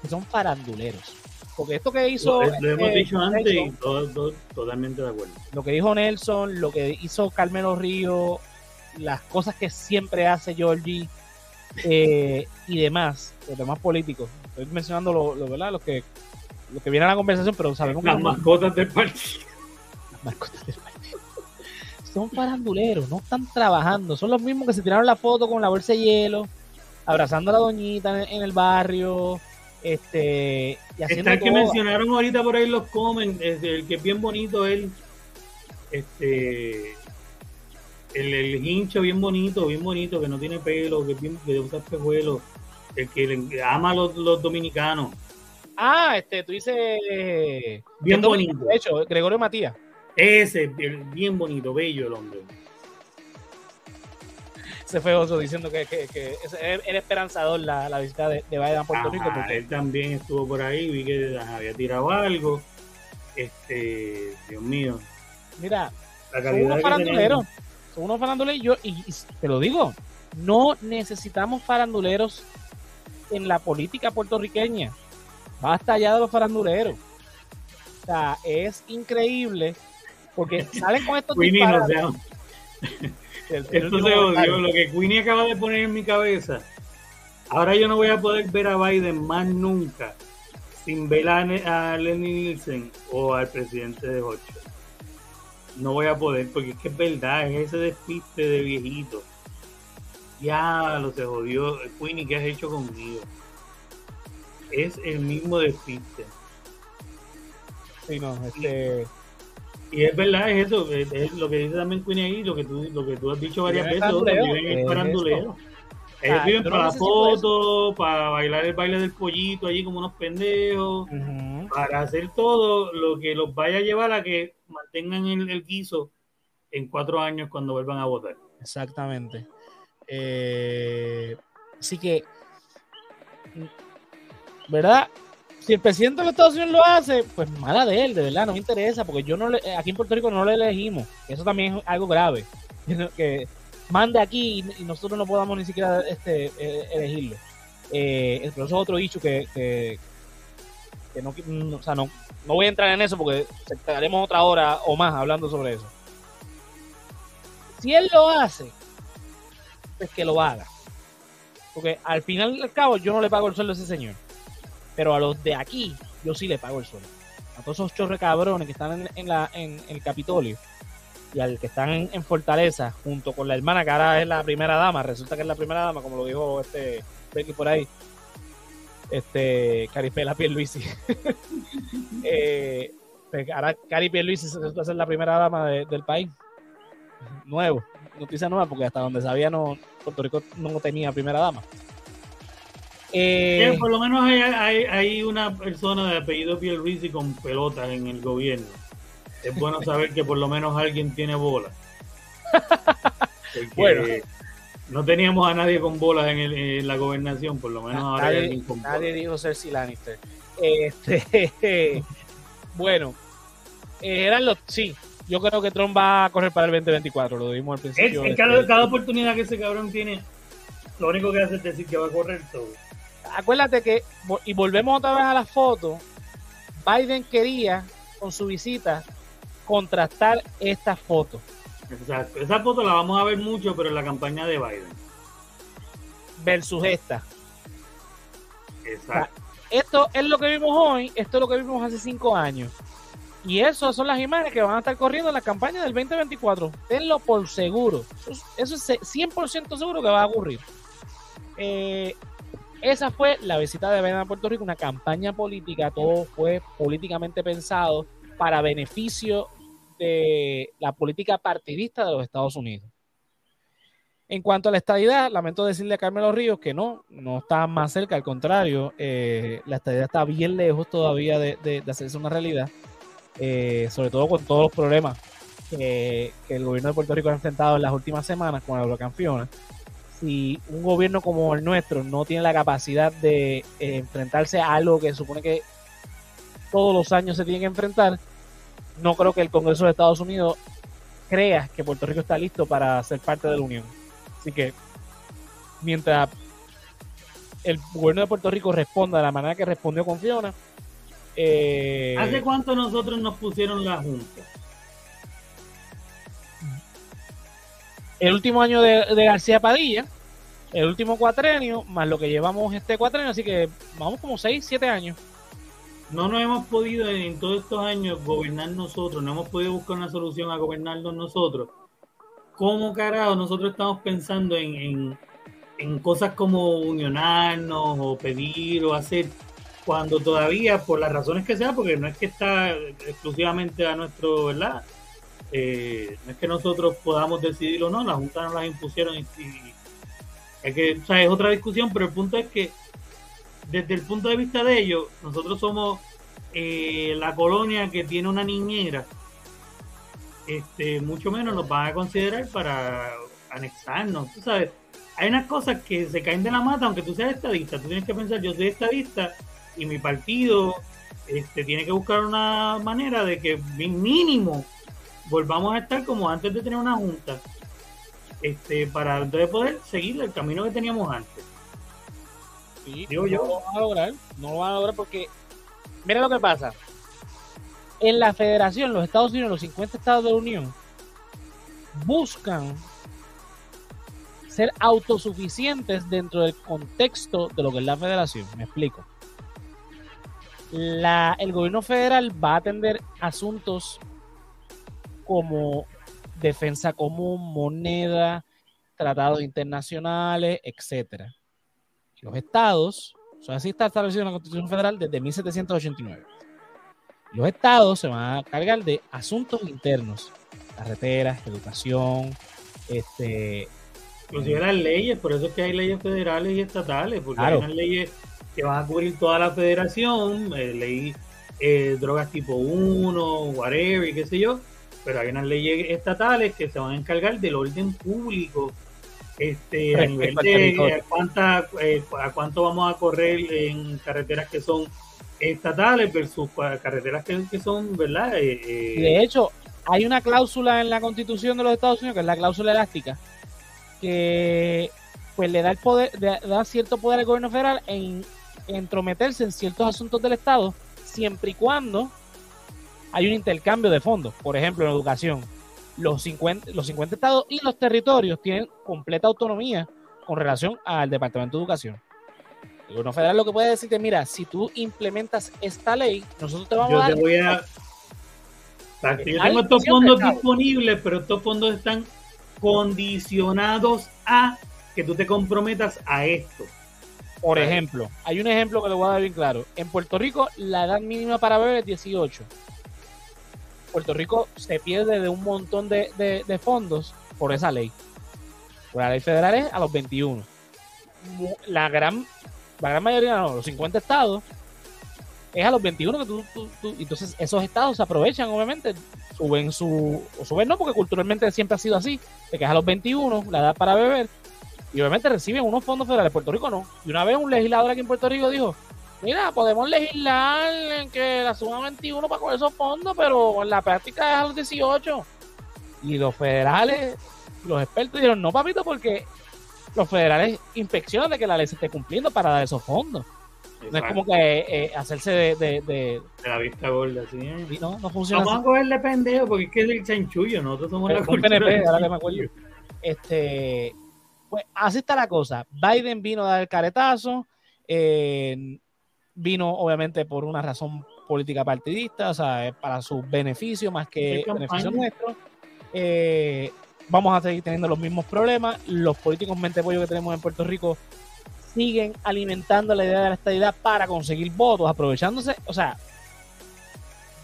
que son faranduleros. Porque esto que hizo. lo, lo hemos eh, dicho antes y todo, todo- totalmente de acuerdo. lo que dijo Nelson, lo que hizo Carmelo Río, las cosas que siempre hace Georgie eh, y demás, los demás políticos. Estoy mencionando lo, lo, ¿verdad? Los que lo que viene a la conversación, pero sabemos Las mascotas del partido. Partido. (laughs) Son faranduleros, no están trabajando. Son los mismos que se tiraron la foto con la bolsa de hielo, abrazando a la doñita en, el barrio, este, y haciendo Está el que mencionaron ahorita por ahí los comments, es el que es bien bonito, él, este, el, el hincho bien bonito, bien bonito, que no tiene pelo, que, bien, que usa espejuelos, el que le- ama a los, los dominicanos. Ah, este, tú dices. Bien que bonito. De hecho, Gregorio Matías. Ese, bien bonito, bello el hombre. Se fue otro diciendo que, que, era esperanzador la, la visita de, de Biden a Puerto Rico. Ajá, porque- él también estuvo por ahí, vi que había tirado algo. Este, Dios mío, mira, son unos faranduleros. Son unos faranduleros. Y, yo, y, y te lo digo, no necesitamos faranduleros en la política puertorriqueña. Basta ya de los faranduleros. O sea, es increíble porque salen con estos Queenie, no disparates. sea- (laughs) El- el Esto se odió, lo que Queenie acaba de poner en mi cabeza. Ahora yo no voy a poder ver a Biden más nunca sin ver a Lenny Nielsen o al presidente de Ocho. No voy a poder, porque es que es verdad, es ese despiste de viejito. Ya lo se jodió. Queenie, ¿qué has hecho conmigo? Es el mismo despiste. Sí, no, este, Y es verdad, es eso, es, es lo que dice también Queenie ahí, lo que tú, lo que tú has dicho varias Es veces, viven en es faranduleo. Ellos Ah, viven para la foto, para bailar el baile del pollito allí como unos pendejos, para hacer todo lo que los vaya a llevar a que mantengan el, el guiso en cuatro años cuando vuelvan a votar. Exactamente. Eh, así que, ¿verdad? Si el presidente de los Estados Unidos lo hace, pues mala de él, de verdad, no me interesa, porque yo no le, aquí en Puerto Rico no lo elegimos. Eso también es algo grave. (laughs) Que mande aquí y, nosotros no podamos ni siquiera este, eh, elegirlo. Eh, pero eso es otro dicho que, que, que no- o sea, no, no voy a entrar en eso porque estaremos otra hora o más hablando sobre eso. Si él lo hace, pues que lo haga. Porque al final y al cabo yo no le pago el sueldo a ese señor. Pero a los de aquí, yo sí le pago el sueldo. A todos esos chorre cabrones que están en, el Capitolio y al que están en, Fortaleza, junto con la hermana que ahora es la primera dama, resulta que es la primera dama, como lo dijo este Becky por ahí. Este, Caripela Pierluisi. (laughs) eh, pues ahora Cari Pierluisi resulta ser la primera dama de- del país. Nuevo, noticia nueva, porque hasta donde sabía no, Puerto Rico no tenía primera dama. Eh, Eh, por lo menos hay, hay, hay una persona de apellido Pierluisi con pelotas en el gobierno. Es bueno saber que por lo menos alguien tiene bola. bueno. No teníamos a nadie con bolas en, la gobernación, por lo menos ahora nadie, nadie dijo Cersei Lannister. Este, (laughs) bueno, eran los. Sí, yo creo que Trump va a correr para el 2024, lo vimos al principio. Es, cada, cada, oportunidad que ese cabrón tiene, lo único que hace es decir que va a correr todo. Acuérdate que, y volvemos otra vez a la foto, Biden quería, con su visita, contrastar esta foto. Exacto. Esa foto la vamos a ver mucho, pero en la campaña de Biden. Versus esta. Exacto. esto es lo que vimos hoy, esto es lo que vimos hace cinco años. Y eso son las imágenes que van a estar corriendo en la campaña del 2024. Tenlo por seguro. Eso es 100% seguro que va a ocurrir. Eh, esa fue la visita de Biden a Puerto Rico, una campaña política, todo fue políticamente pensado para beneficio de la política partidista de los Estados Unidos. En cuanto a la estadidad, lamento decirle a Carmelo Ríos que no, no está más cerca, al contrario, eh, la estadidad está bien lejos todavía de, hacerse una realidad, eh, sobre todo con todos los problemas que, el gobierno de Puerto Rico ha enfrentado en las últimas semanas con el huracán Fiona. Si un gobierno como el nuestro no tiene la capacidad de eh, enfrentarse a algo que supone que todos los años se tiene que enfrentar, no creo que el Congreso de Estados Unidos crea que Puerto Rico está listo para ser parte de la Unión. Así que mientras el gobierno de Puerto Rico responda de la manera que respondió con Fiona. Eh, ¿Hace cuánto nosotros nos pusieron la Junta? El último año de, García Padilla, el último cuatrenio, más lo que llevamos este cuatrenio, así que vamos como 6, 7 años no nos hemos podido en todos estos años gobernar nosotros, no hemos podido buscar una solución a gobernarnos nosotros. ¿Cómo carajo nosotros estamos pensando en, en, cosas como unionarnos o pedir o hacer cuando todavía, por las razones que sea, porque no es que está exclusivamente a nuestro, ¿verdad? Eh, no es que nosotros podamos decidir o no, la Junta nos las impusieron y, es que, o sea, es otra discusión, pero el punto es que desde el punto de vista de ellos, nosotros somos eh, la colonia que tiene una niñera, este, mucho menos nos van a considerar para anexarnos. Tú sabes, hay unas cosas que se caen de la mata, aunque tú seas estadista. Tú tienes que pensar, yo soy estadista y mi partido este, tiene que buscar una manera de que mínimo volvamos a estar como antes de tener una junta, este, para entonces poder seguir el camino que teníamos antes no lo van a lograr, no lo van a lograr porque, mira lo que pasa. En la federación, los Estados Unidos, los 50 estados de la Unión, buscan ser autosuficientes dentro del contexto de lo que es la federación. Me explico. La, el gobierno federal va a atender asuntos como defensa común, moneda, tratados internacionales, etcétera los estados, o así está establecido en la Constitución Federal desde 1789. Los estados se van a cargar de asuntos internos, carreteras, educación, este... Inclusive las leyes, por eso es que hay leyes federales y estatales, porque hay unas leyes que van a cubrir toda la federación, eh, ley eh, drogas tipo 1, whatever, y qué sé yo, pero hay unas leyes estatales que se van a encargar del orden público este, a nivel de cuánta, eh, a cuánto vamos a correr en carreteras que son estatales versus carreteras que, son, ¿verdad? Eh, eh, de hecho, hay una cláusula en la constitución de los Estados Unidos, que es la cláusula elástica, que pues le da el poder, da cierto poder al gobierno federal en entrometerse en ciertos asuntos del Estado, siempre y cuando hay un intercambio de fondos, por ejemplo, en educación los 50, los 50 estados y los territorios tienen completa autonomía con relación al Departamento de Educación. El gobierno federal lo que puede decirte, mira, si tú implementas esta ley, nosotros te vamos a dar... Te voy a... yo tengo estos fondos disponibles, pero estos fondos están condicionados a que tú te comprometas a esto. Por ejemplo, hay un ejemplo que le voy a dar bien claro. En Puerto Rico, la edad mínima para beber es 18. Puerto Rico se pierde de un montón de, fondos por esa ley. Por la ley federal es a los 21. La gran, la gran mayoría, no, los 50 estados, es a los 21 que tú, tú, entonces esos estados se aprovechan, obviamente, suben su, o suben no, porque culturalmente siempre ha sido así, de que es a los 21, la edad para beber, y obviamente reciben unos fondos federales, Puerto Rico no. Y una vez un legislador aquí en Puerto Rico dijo, mira, podemos legislar en que la suban a 21 para coger esos fondos, pero en la práctica es a los 18. Y los federales, los expertos dijeron, no, papito, porque los federales inspeccionan de que la ley se esté cumpliendo para dar esos fondos. No es como que eh, hacerse de, de, de, la vista gorda, ¿sí? No, no funciona Vamos a cogerle pendejo porque es que es el chanchullo, nosotros somos la PNP, ahora que me acuerdo. Este, pues así está la cosa. Biden vino a dar el caretazo, eh, vino obviamente por una razón política partidista, o sea, para su beneficio más que beneficio nuestro. Eh, vamos a seguir teniendo los mismos problemas. Los políticos mente pollo que tenemos en Puerto Rico siguen alimentando la idea de la estadidad para conseguir votos, aprovechándose, o sea,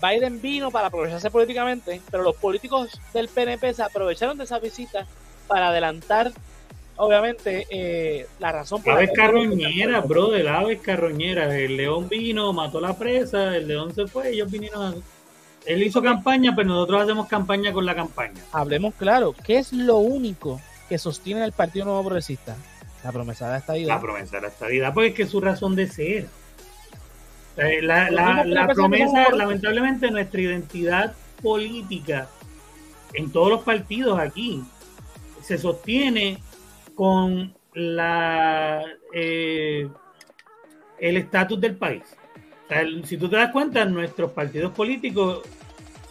Biden vino para aprovecharse políticamente, pero los políticos del PNP se aprovecharon de esa visita para adelantar, obviamente, eh, la razón por la que... carroñera, brother, aves carroñera. El león vino, mató la presa, el león se fue, ellos vinieron a... Él hizo campaña, pero nosotros hacemos campaña con la campaña. Hablemos claro, ¿qué es lo único que sostiene el Partido Nuevo Progresista? La promesa de la estadidad. La promesa de la estadidad, porque es que es su razón de ser. Eh, la, promesa, lamentablemente, nuestra identidad política en todos los partidos aquí se sostiene con la eh, el estatus del país. si tú te das cuenta, nuestros partidos políticos,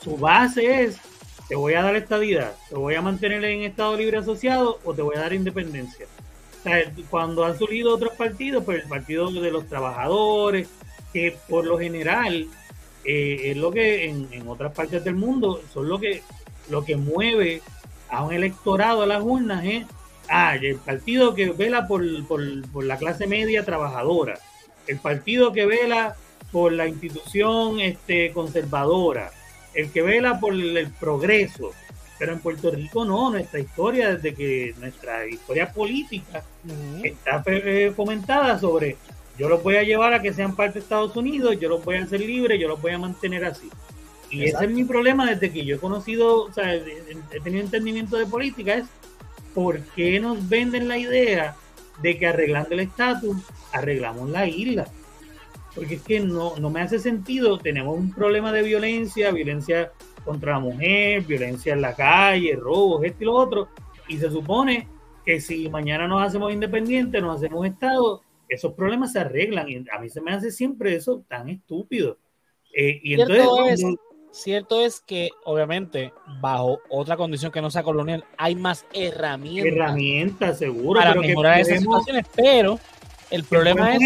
su base es te voy a dar estadidad, te voy a mantener en estado libre asociado o te voy a dar independencia cuando han surgido otros partidos, pues el partido de los trabajadores, que por lo general eh, es lo que en, otras partes del mundo son lo que lo que mueve a un electorado a las urnas es ah, el partido que vela por, la clase media trabajadora, el partido que vela por la institución este, conservadora, el que vela por el progreso, pero en Puerto Rico no, nuestra historia, desde que nuestra historia política está eh, fomentada sobre yo los voy a llevar a que sean parte de Estados Unidos, yo los voy a hacer libres, yo los voy a mantener así. Y ese es mi problema desde que yo he conocido, o sea, he tenido entendimiento de política, es por qué nos venden la idea de que arreglando el estatus arreglamos la isla. Porque es que no, no me hace sentido, tenemos un problema de violencia, violencia contra la mujer, violencia en la calle, robos, esto y lo otro. Y se supone que si mañana nos hacemos independientes, nos hacemos Estado, esos problemas se arreglan. Y a mí se me hace siempre eso tan estúpido. Eh, y entonces, es, cierto es que, obviamente, bajo otra condición que no sea colonial, hay más herramientas. Herramientas, seguro. Para mejorar esas situaciones, pero el problema es.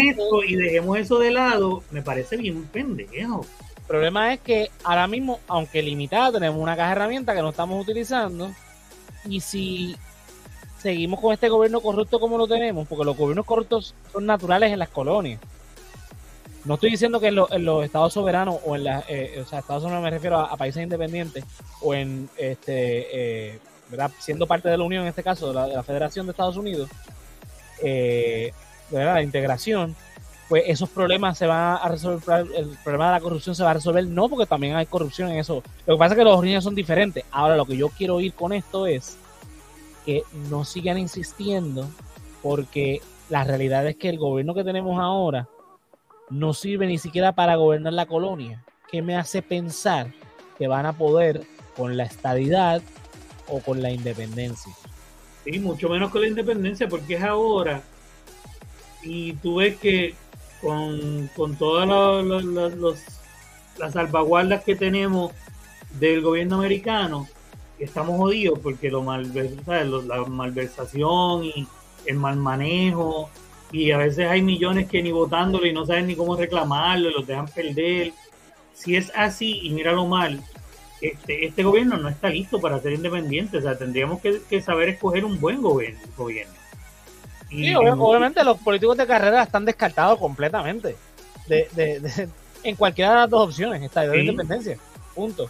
y dejemos eso de lado, me parece bien pendejo. El problema es que ahora mismo, aunque limitada, tenemos una caja de herramientas que no estamos utilizando. Y si seguimos con este gobierno corrupto como lo tenemos, porque los gobiernos corruptos son naturales en las colonias. No estoy diciendo que en, los estados soberanos o en la, eh, o sea, Estados Unidos me refiero a, países independientes o en este, eh, ¿verdad? siendo parte de la Unión en este caso, de la, Federación de Estados Unidos, eh, ¿verdad? la integración, pues esos problemas se van a resolver, el problema de la corrupción se va a resolver, no porque también hay corrupción en eso. Lo que pasa es que los niños son diferentes. Ahora lo que yo quiero ir con esto es que no sigan insistiendo porque la realidad es que el gobierno que tenemos ahora no sirve ni siquiera para gobernar la colonia. ¿Qué me hace pensar que van a poder con la estadidad o con la independencia? Sí, mucho menos con la independencia porque es ahora y tú ves que con, con todas las salvaguardas que tenemos del gobierno americano, estamos jodidos porque lo mal, la malversación y el mal manejo, y a veces hay millones que ni votándolo y no saben ni cómo reclamarlo, y los dejan perder. Si es así, y míralo mal, este, este gobierno no está listo para ser independiente, o sea, tendríamos que, que saber escoger un buen gobierno. gobierno sí, obviamente los políticos de carrera están descartados completamente. De, en cualquiera de las dos opciones, está de independencia. Punto.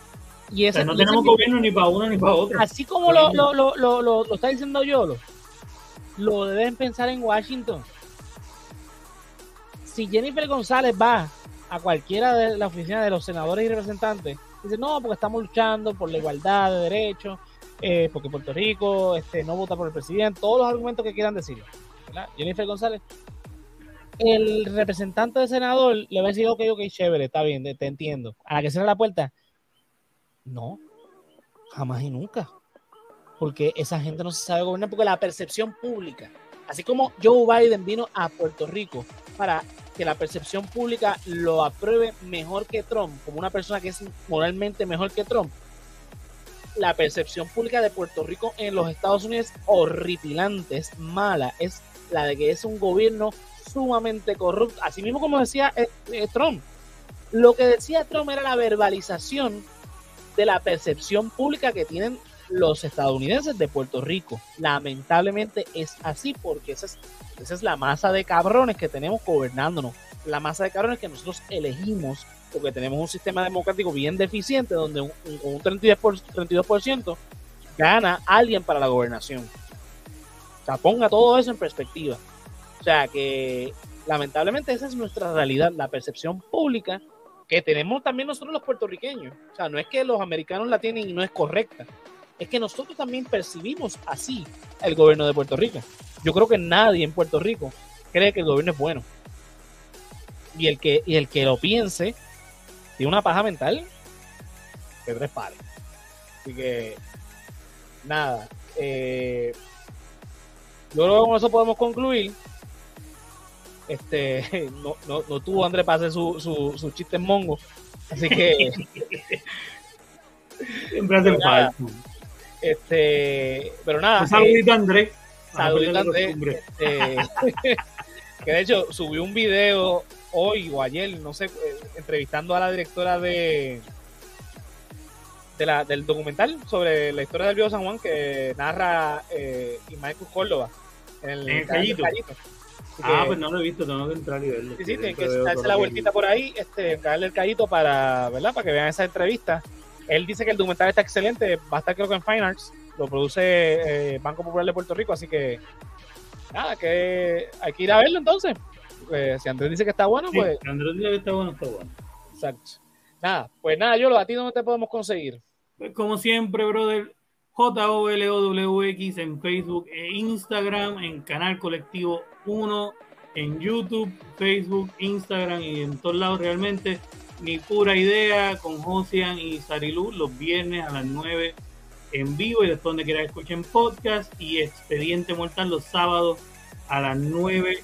Y ese, no tenemos gobierno ni para uno ni para otro. Así como lo, lo, lo, lo, está diciendo yo, lo, deben pensar en Washington. Si Jennifer González va a cualquiera de la oficina de los senadores y representantes, dice, no, porque estamos luchando por la igualdad de derechos, eh, porque Puerto Rico este, no vota por el presidente, todos los argumentos que quieran decir. Jennifer González, el representante del senador le va a decir, ok, ok, chévere, está bien, te entiendo. A la que cierra la puerta, no, jamás y nunca. Porque esa gente no se sabe gobernar, porque la percepción pública, así como Joe Biden vino a Puerto Rico para que la percepción pública lo apruebe mejor que Trump, como una persona que es moralmente mejor que Trump, la percepción pública de Puerto Rico en los Estados Unidos es horripilante, es mala, es la de que es un gobierno sumamente corrupto, así mismo como decía eh, eh, Trump. Lo que decía Trump era la verbalización de la percepción pública que tienen los estadounidenses de Puerto Rico. Lamentablemente es así porque esa es, esa es la masa de cabrones que tenemos gobernándonos, la masa de cabrones que nosotros elegimos porque tenemos un sistema democrático bien deficiente donde un, un 32%, 32 gana alguien para la gobernación. O sea, ponga todo eso en perspectiva. O sea que lamentablemente esa es nuestra realidad, la percepción pública que tenemos también nosotros los puertorriqueños. O sea, no es que los americanos la tienen y no es correcta. Es que nosotros también percibimos así el gobierno de Puerto Rico. Yo creo que nadie en Puerto Rico cree que el gobierno es bueno. Y el que, y el que lo piense tiene una paja mental que tres pares. Así que, nada. Eh, yo creo que con eso podemos concluir. Este, (laughs) no, no, no tuvo Andrés para hacer su, su, su chiste en mongo. Así que. (laughs) Siempre hace falta. Este, pero nada. Un saludito, eh, Andrés. Saludito, Andrés. Este, (laughs) que de hecho subió un video hoy o ayer, no sé, eh, entrevistando a la directora de, de la, del documental sobre la historia del Río San Juan que narra eh, Ismael Córdoba en el, en el Callito. Ah, pues no lo he visto, tengo que entrar y verlo. Sí, sí, tienen que darse la vueltita por ahí, este, darle el callito para, ¿verdad? Para que vean esa entrevista. Él dice que el documental está excelente, va a estar creo que en Fine Arts, lo produce eh, Banco Popular de Puerto Rico, así que nada, que hay que ir a verlo entonces. Eh, si Andrés dice que está bueno, sí, pues. Andrés dice que está bueno, está bueno. Exacto. Nada, pues nada, yo lo a ti dónde te podemos conseguir. Pues como siempre, brother, JOLOWX en Facebook e Instagram, en Canal Colectivo 1, en YouTube, Facebook, Instagram y en todos lados realmente. Mi pura idea con Josian y Sarilu los viernes a las 9 en vivo y después donde quiera que escuchen podcast y Expediente Mortal los sábados a las 9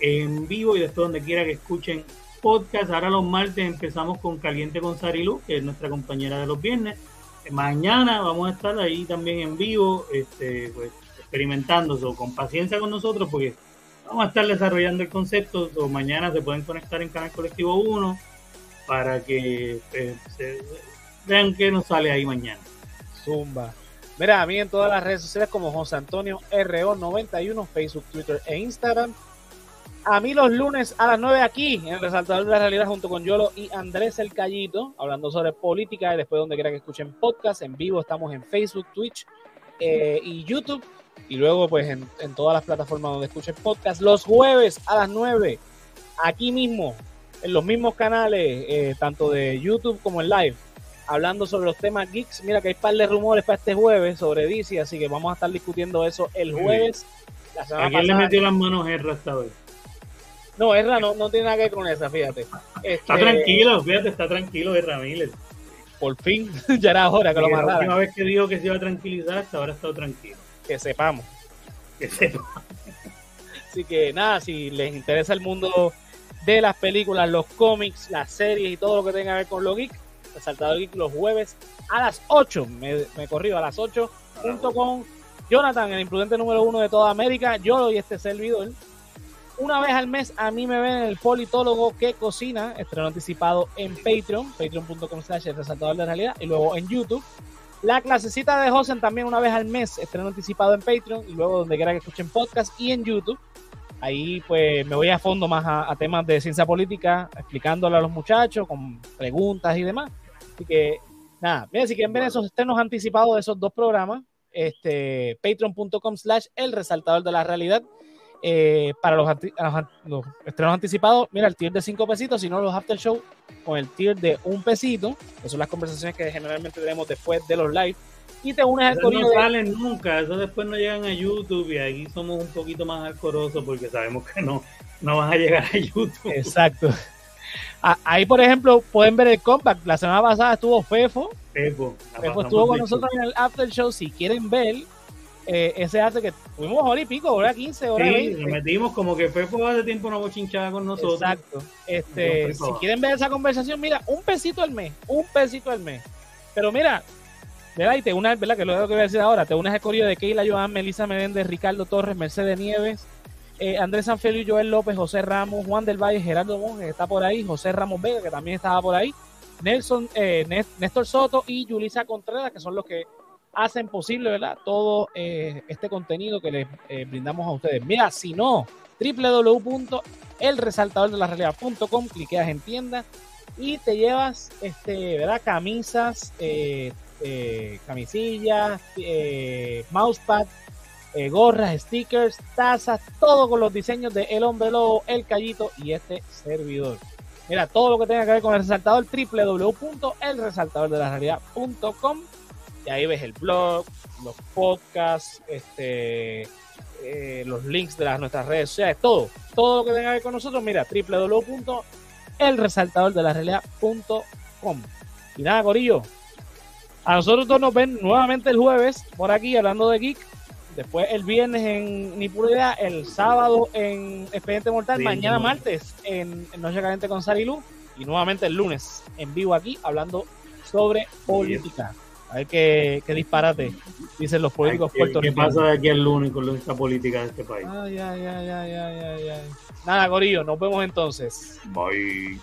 en vivo y después donde quiera que escuchen podcast. Ahora los martes empezamos con Caliente con Sarilu, que es nuestra compañera de los viernes. Mañana vamos a estar ahí también en vivo, este, pues, con paciencia con nosotros, porque vamos a estar desarrollando el concepto. o mañana se pueden conectar en Canal Colectivo 1 para que se, vean qué nos sale ahí mañana. Zumba. Mira, a mí en todas las redes sociales como José Antonio RO91, Facebook, Twitter e Instagram. A mí los lunes a las 9 aquí en Resaltador de la Realidad junto con Yolo y Andrés El Callito, hablando sobre política y después donde quiera que escuchen podcast, en vivo estamos en Facebook, Twitch eh, y YouTube y luego pues en, en, todas las plataformas donde escuchen podcast los jueves a las 9 aquí mismo en los mismos canales eh, tanto de YouTube como en live hablando sobre los temas geeks mira que hay un par de rumores para este jueves sobre DC así que vamos a estar discutiendo eso el jueves la ¿A quién le metió las manos Erra esta vez? no, Erra no, no tiene nada que ver con esa, fíjate. Este, está tranquilo, fíjate, está tranquilo Erra Miller. Por fin, (laughs) ya era hora que lo amarrara. La última vez que dijo que se iba a tranquilizar, hasta ahora ha estado tranquilo. Que sepamos. Que sepamos. Así que nada, si les interesa el mundo de las películas, los cómics, las series y todo lo que tenga que ver con lo geek, Resaltador Geek los jueves a las 8, me, me corrido a las 8, junto con Jonathan, el imprudente número uno de toda América, yo y este servidor. Una vez al mes a mí me ven el politólogo que cocina, estreno anticipado en Patreon, patreon.com slash resaltador de realidad, y luego en YouTube. La clasecita de Josen también una vez al mes, estreno anticipado en Patreon, y luego donde quiera que escuchen podcast y en YouTube. Ahí pues me voy a fondo más a, a temas de ciencia política, explicándole a los muchachos con preguntas y demás. Así que nada, mira, si quieren ver esos estrenos anticipados de esos dos programas, este, patreon.com slash el resaltador de la realidad. Eh, para los, los, estrenos anticipados, mira, el tier de 5 pesitos, si no los after show con el tier de un pesito, que son las conversaciones que generalmente tenemos después de los live, y te unes al corillo. No salen nunca, eso después no llegan a YouTube y ahí somos un poquito más alcorosos porque sabemos que no, no van a llegar a YouTube. Exacto. Ahí, por ejemplo, pueden ver el comeback. La semana pasada estuvo Fefo. Fefo. Fefo estuvo con nosotros en el after show. Si quieren ver, eh, ese hace que tuvimos hora y pico, hora 15, hora sí, Nos metimos como que Fefo hace tiempo no bochinchaba con nosotros. Exacto. Este, si quieren ver esa conversación, mira, un pesito al mes, un pesito al mes. Pero mira, ¿verdad? Y te unes, ¿verdad? Que lo que voy a decir ahora, te unes al corrido de Keila Joan, Melissa Menéndez, Ricardo Torres, Mercedes Nieves, eh, Andrés Sanfilio, Joel López, José Ramos, Juan del Valle, Gerardo Monge, que está por ahí, José Ramos Vega, que también estaba por ahí, Nelson, eh, Néstor Soto y Yulisa Contreras, que son los que hacen posible, ¿verdad? Todo eh, este contenido que les eh, brindamos a ustedes. Mira, si no, www.elresaltadordelarealidad.com, cliqueas en tienda y te llevas, este, ¿verdad? Camisas, eh, camisillas, mousepad, gorras, stickers, tazas, todo con los diseños de El Hombre Lobo, El Callito y este servidor. Mira, todo lo que tenga que ver con el resaltador, www.elresaltadordelarealidad.com y ahí ves el blog, los podcasts, este, eh, los links de las, nuestras redes sociales, todo, todo lo que tenga que ver con nosotros, mira, www.elresaltadordelarealidad.com. Y nada, Corillo, a nosotros todos nos ven nuevamente el jueves por aquí hablando de Geek. Después el viernes en Ni Pura el sábado en Expediente Mortal, mañana martes en, Noche Caliente con Sarilu y nuevamente el lunes en vivo aquí hablando sobre política. A ver qué, qué disparate dicen los políticos puertorriqueños. ¿Qué pasa de aquí el lunes con esta política de este país? Ay, ay, ay, ay, ay, ay. Nada, Gorillo, nos vemos entonces. Bye.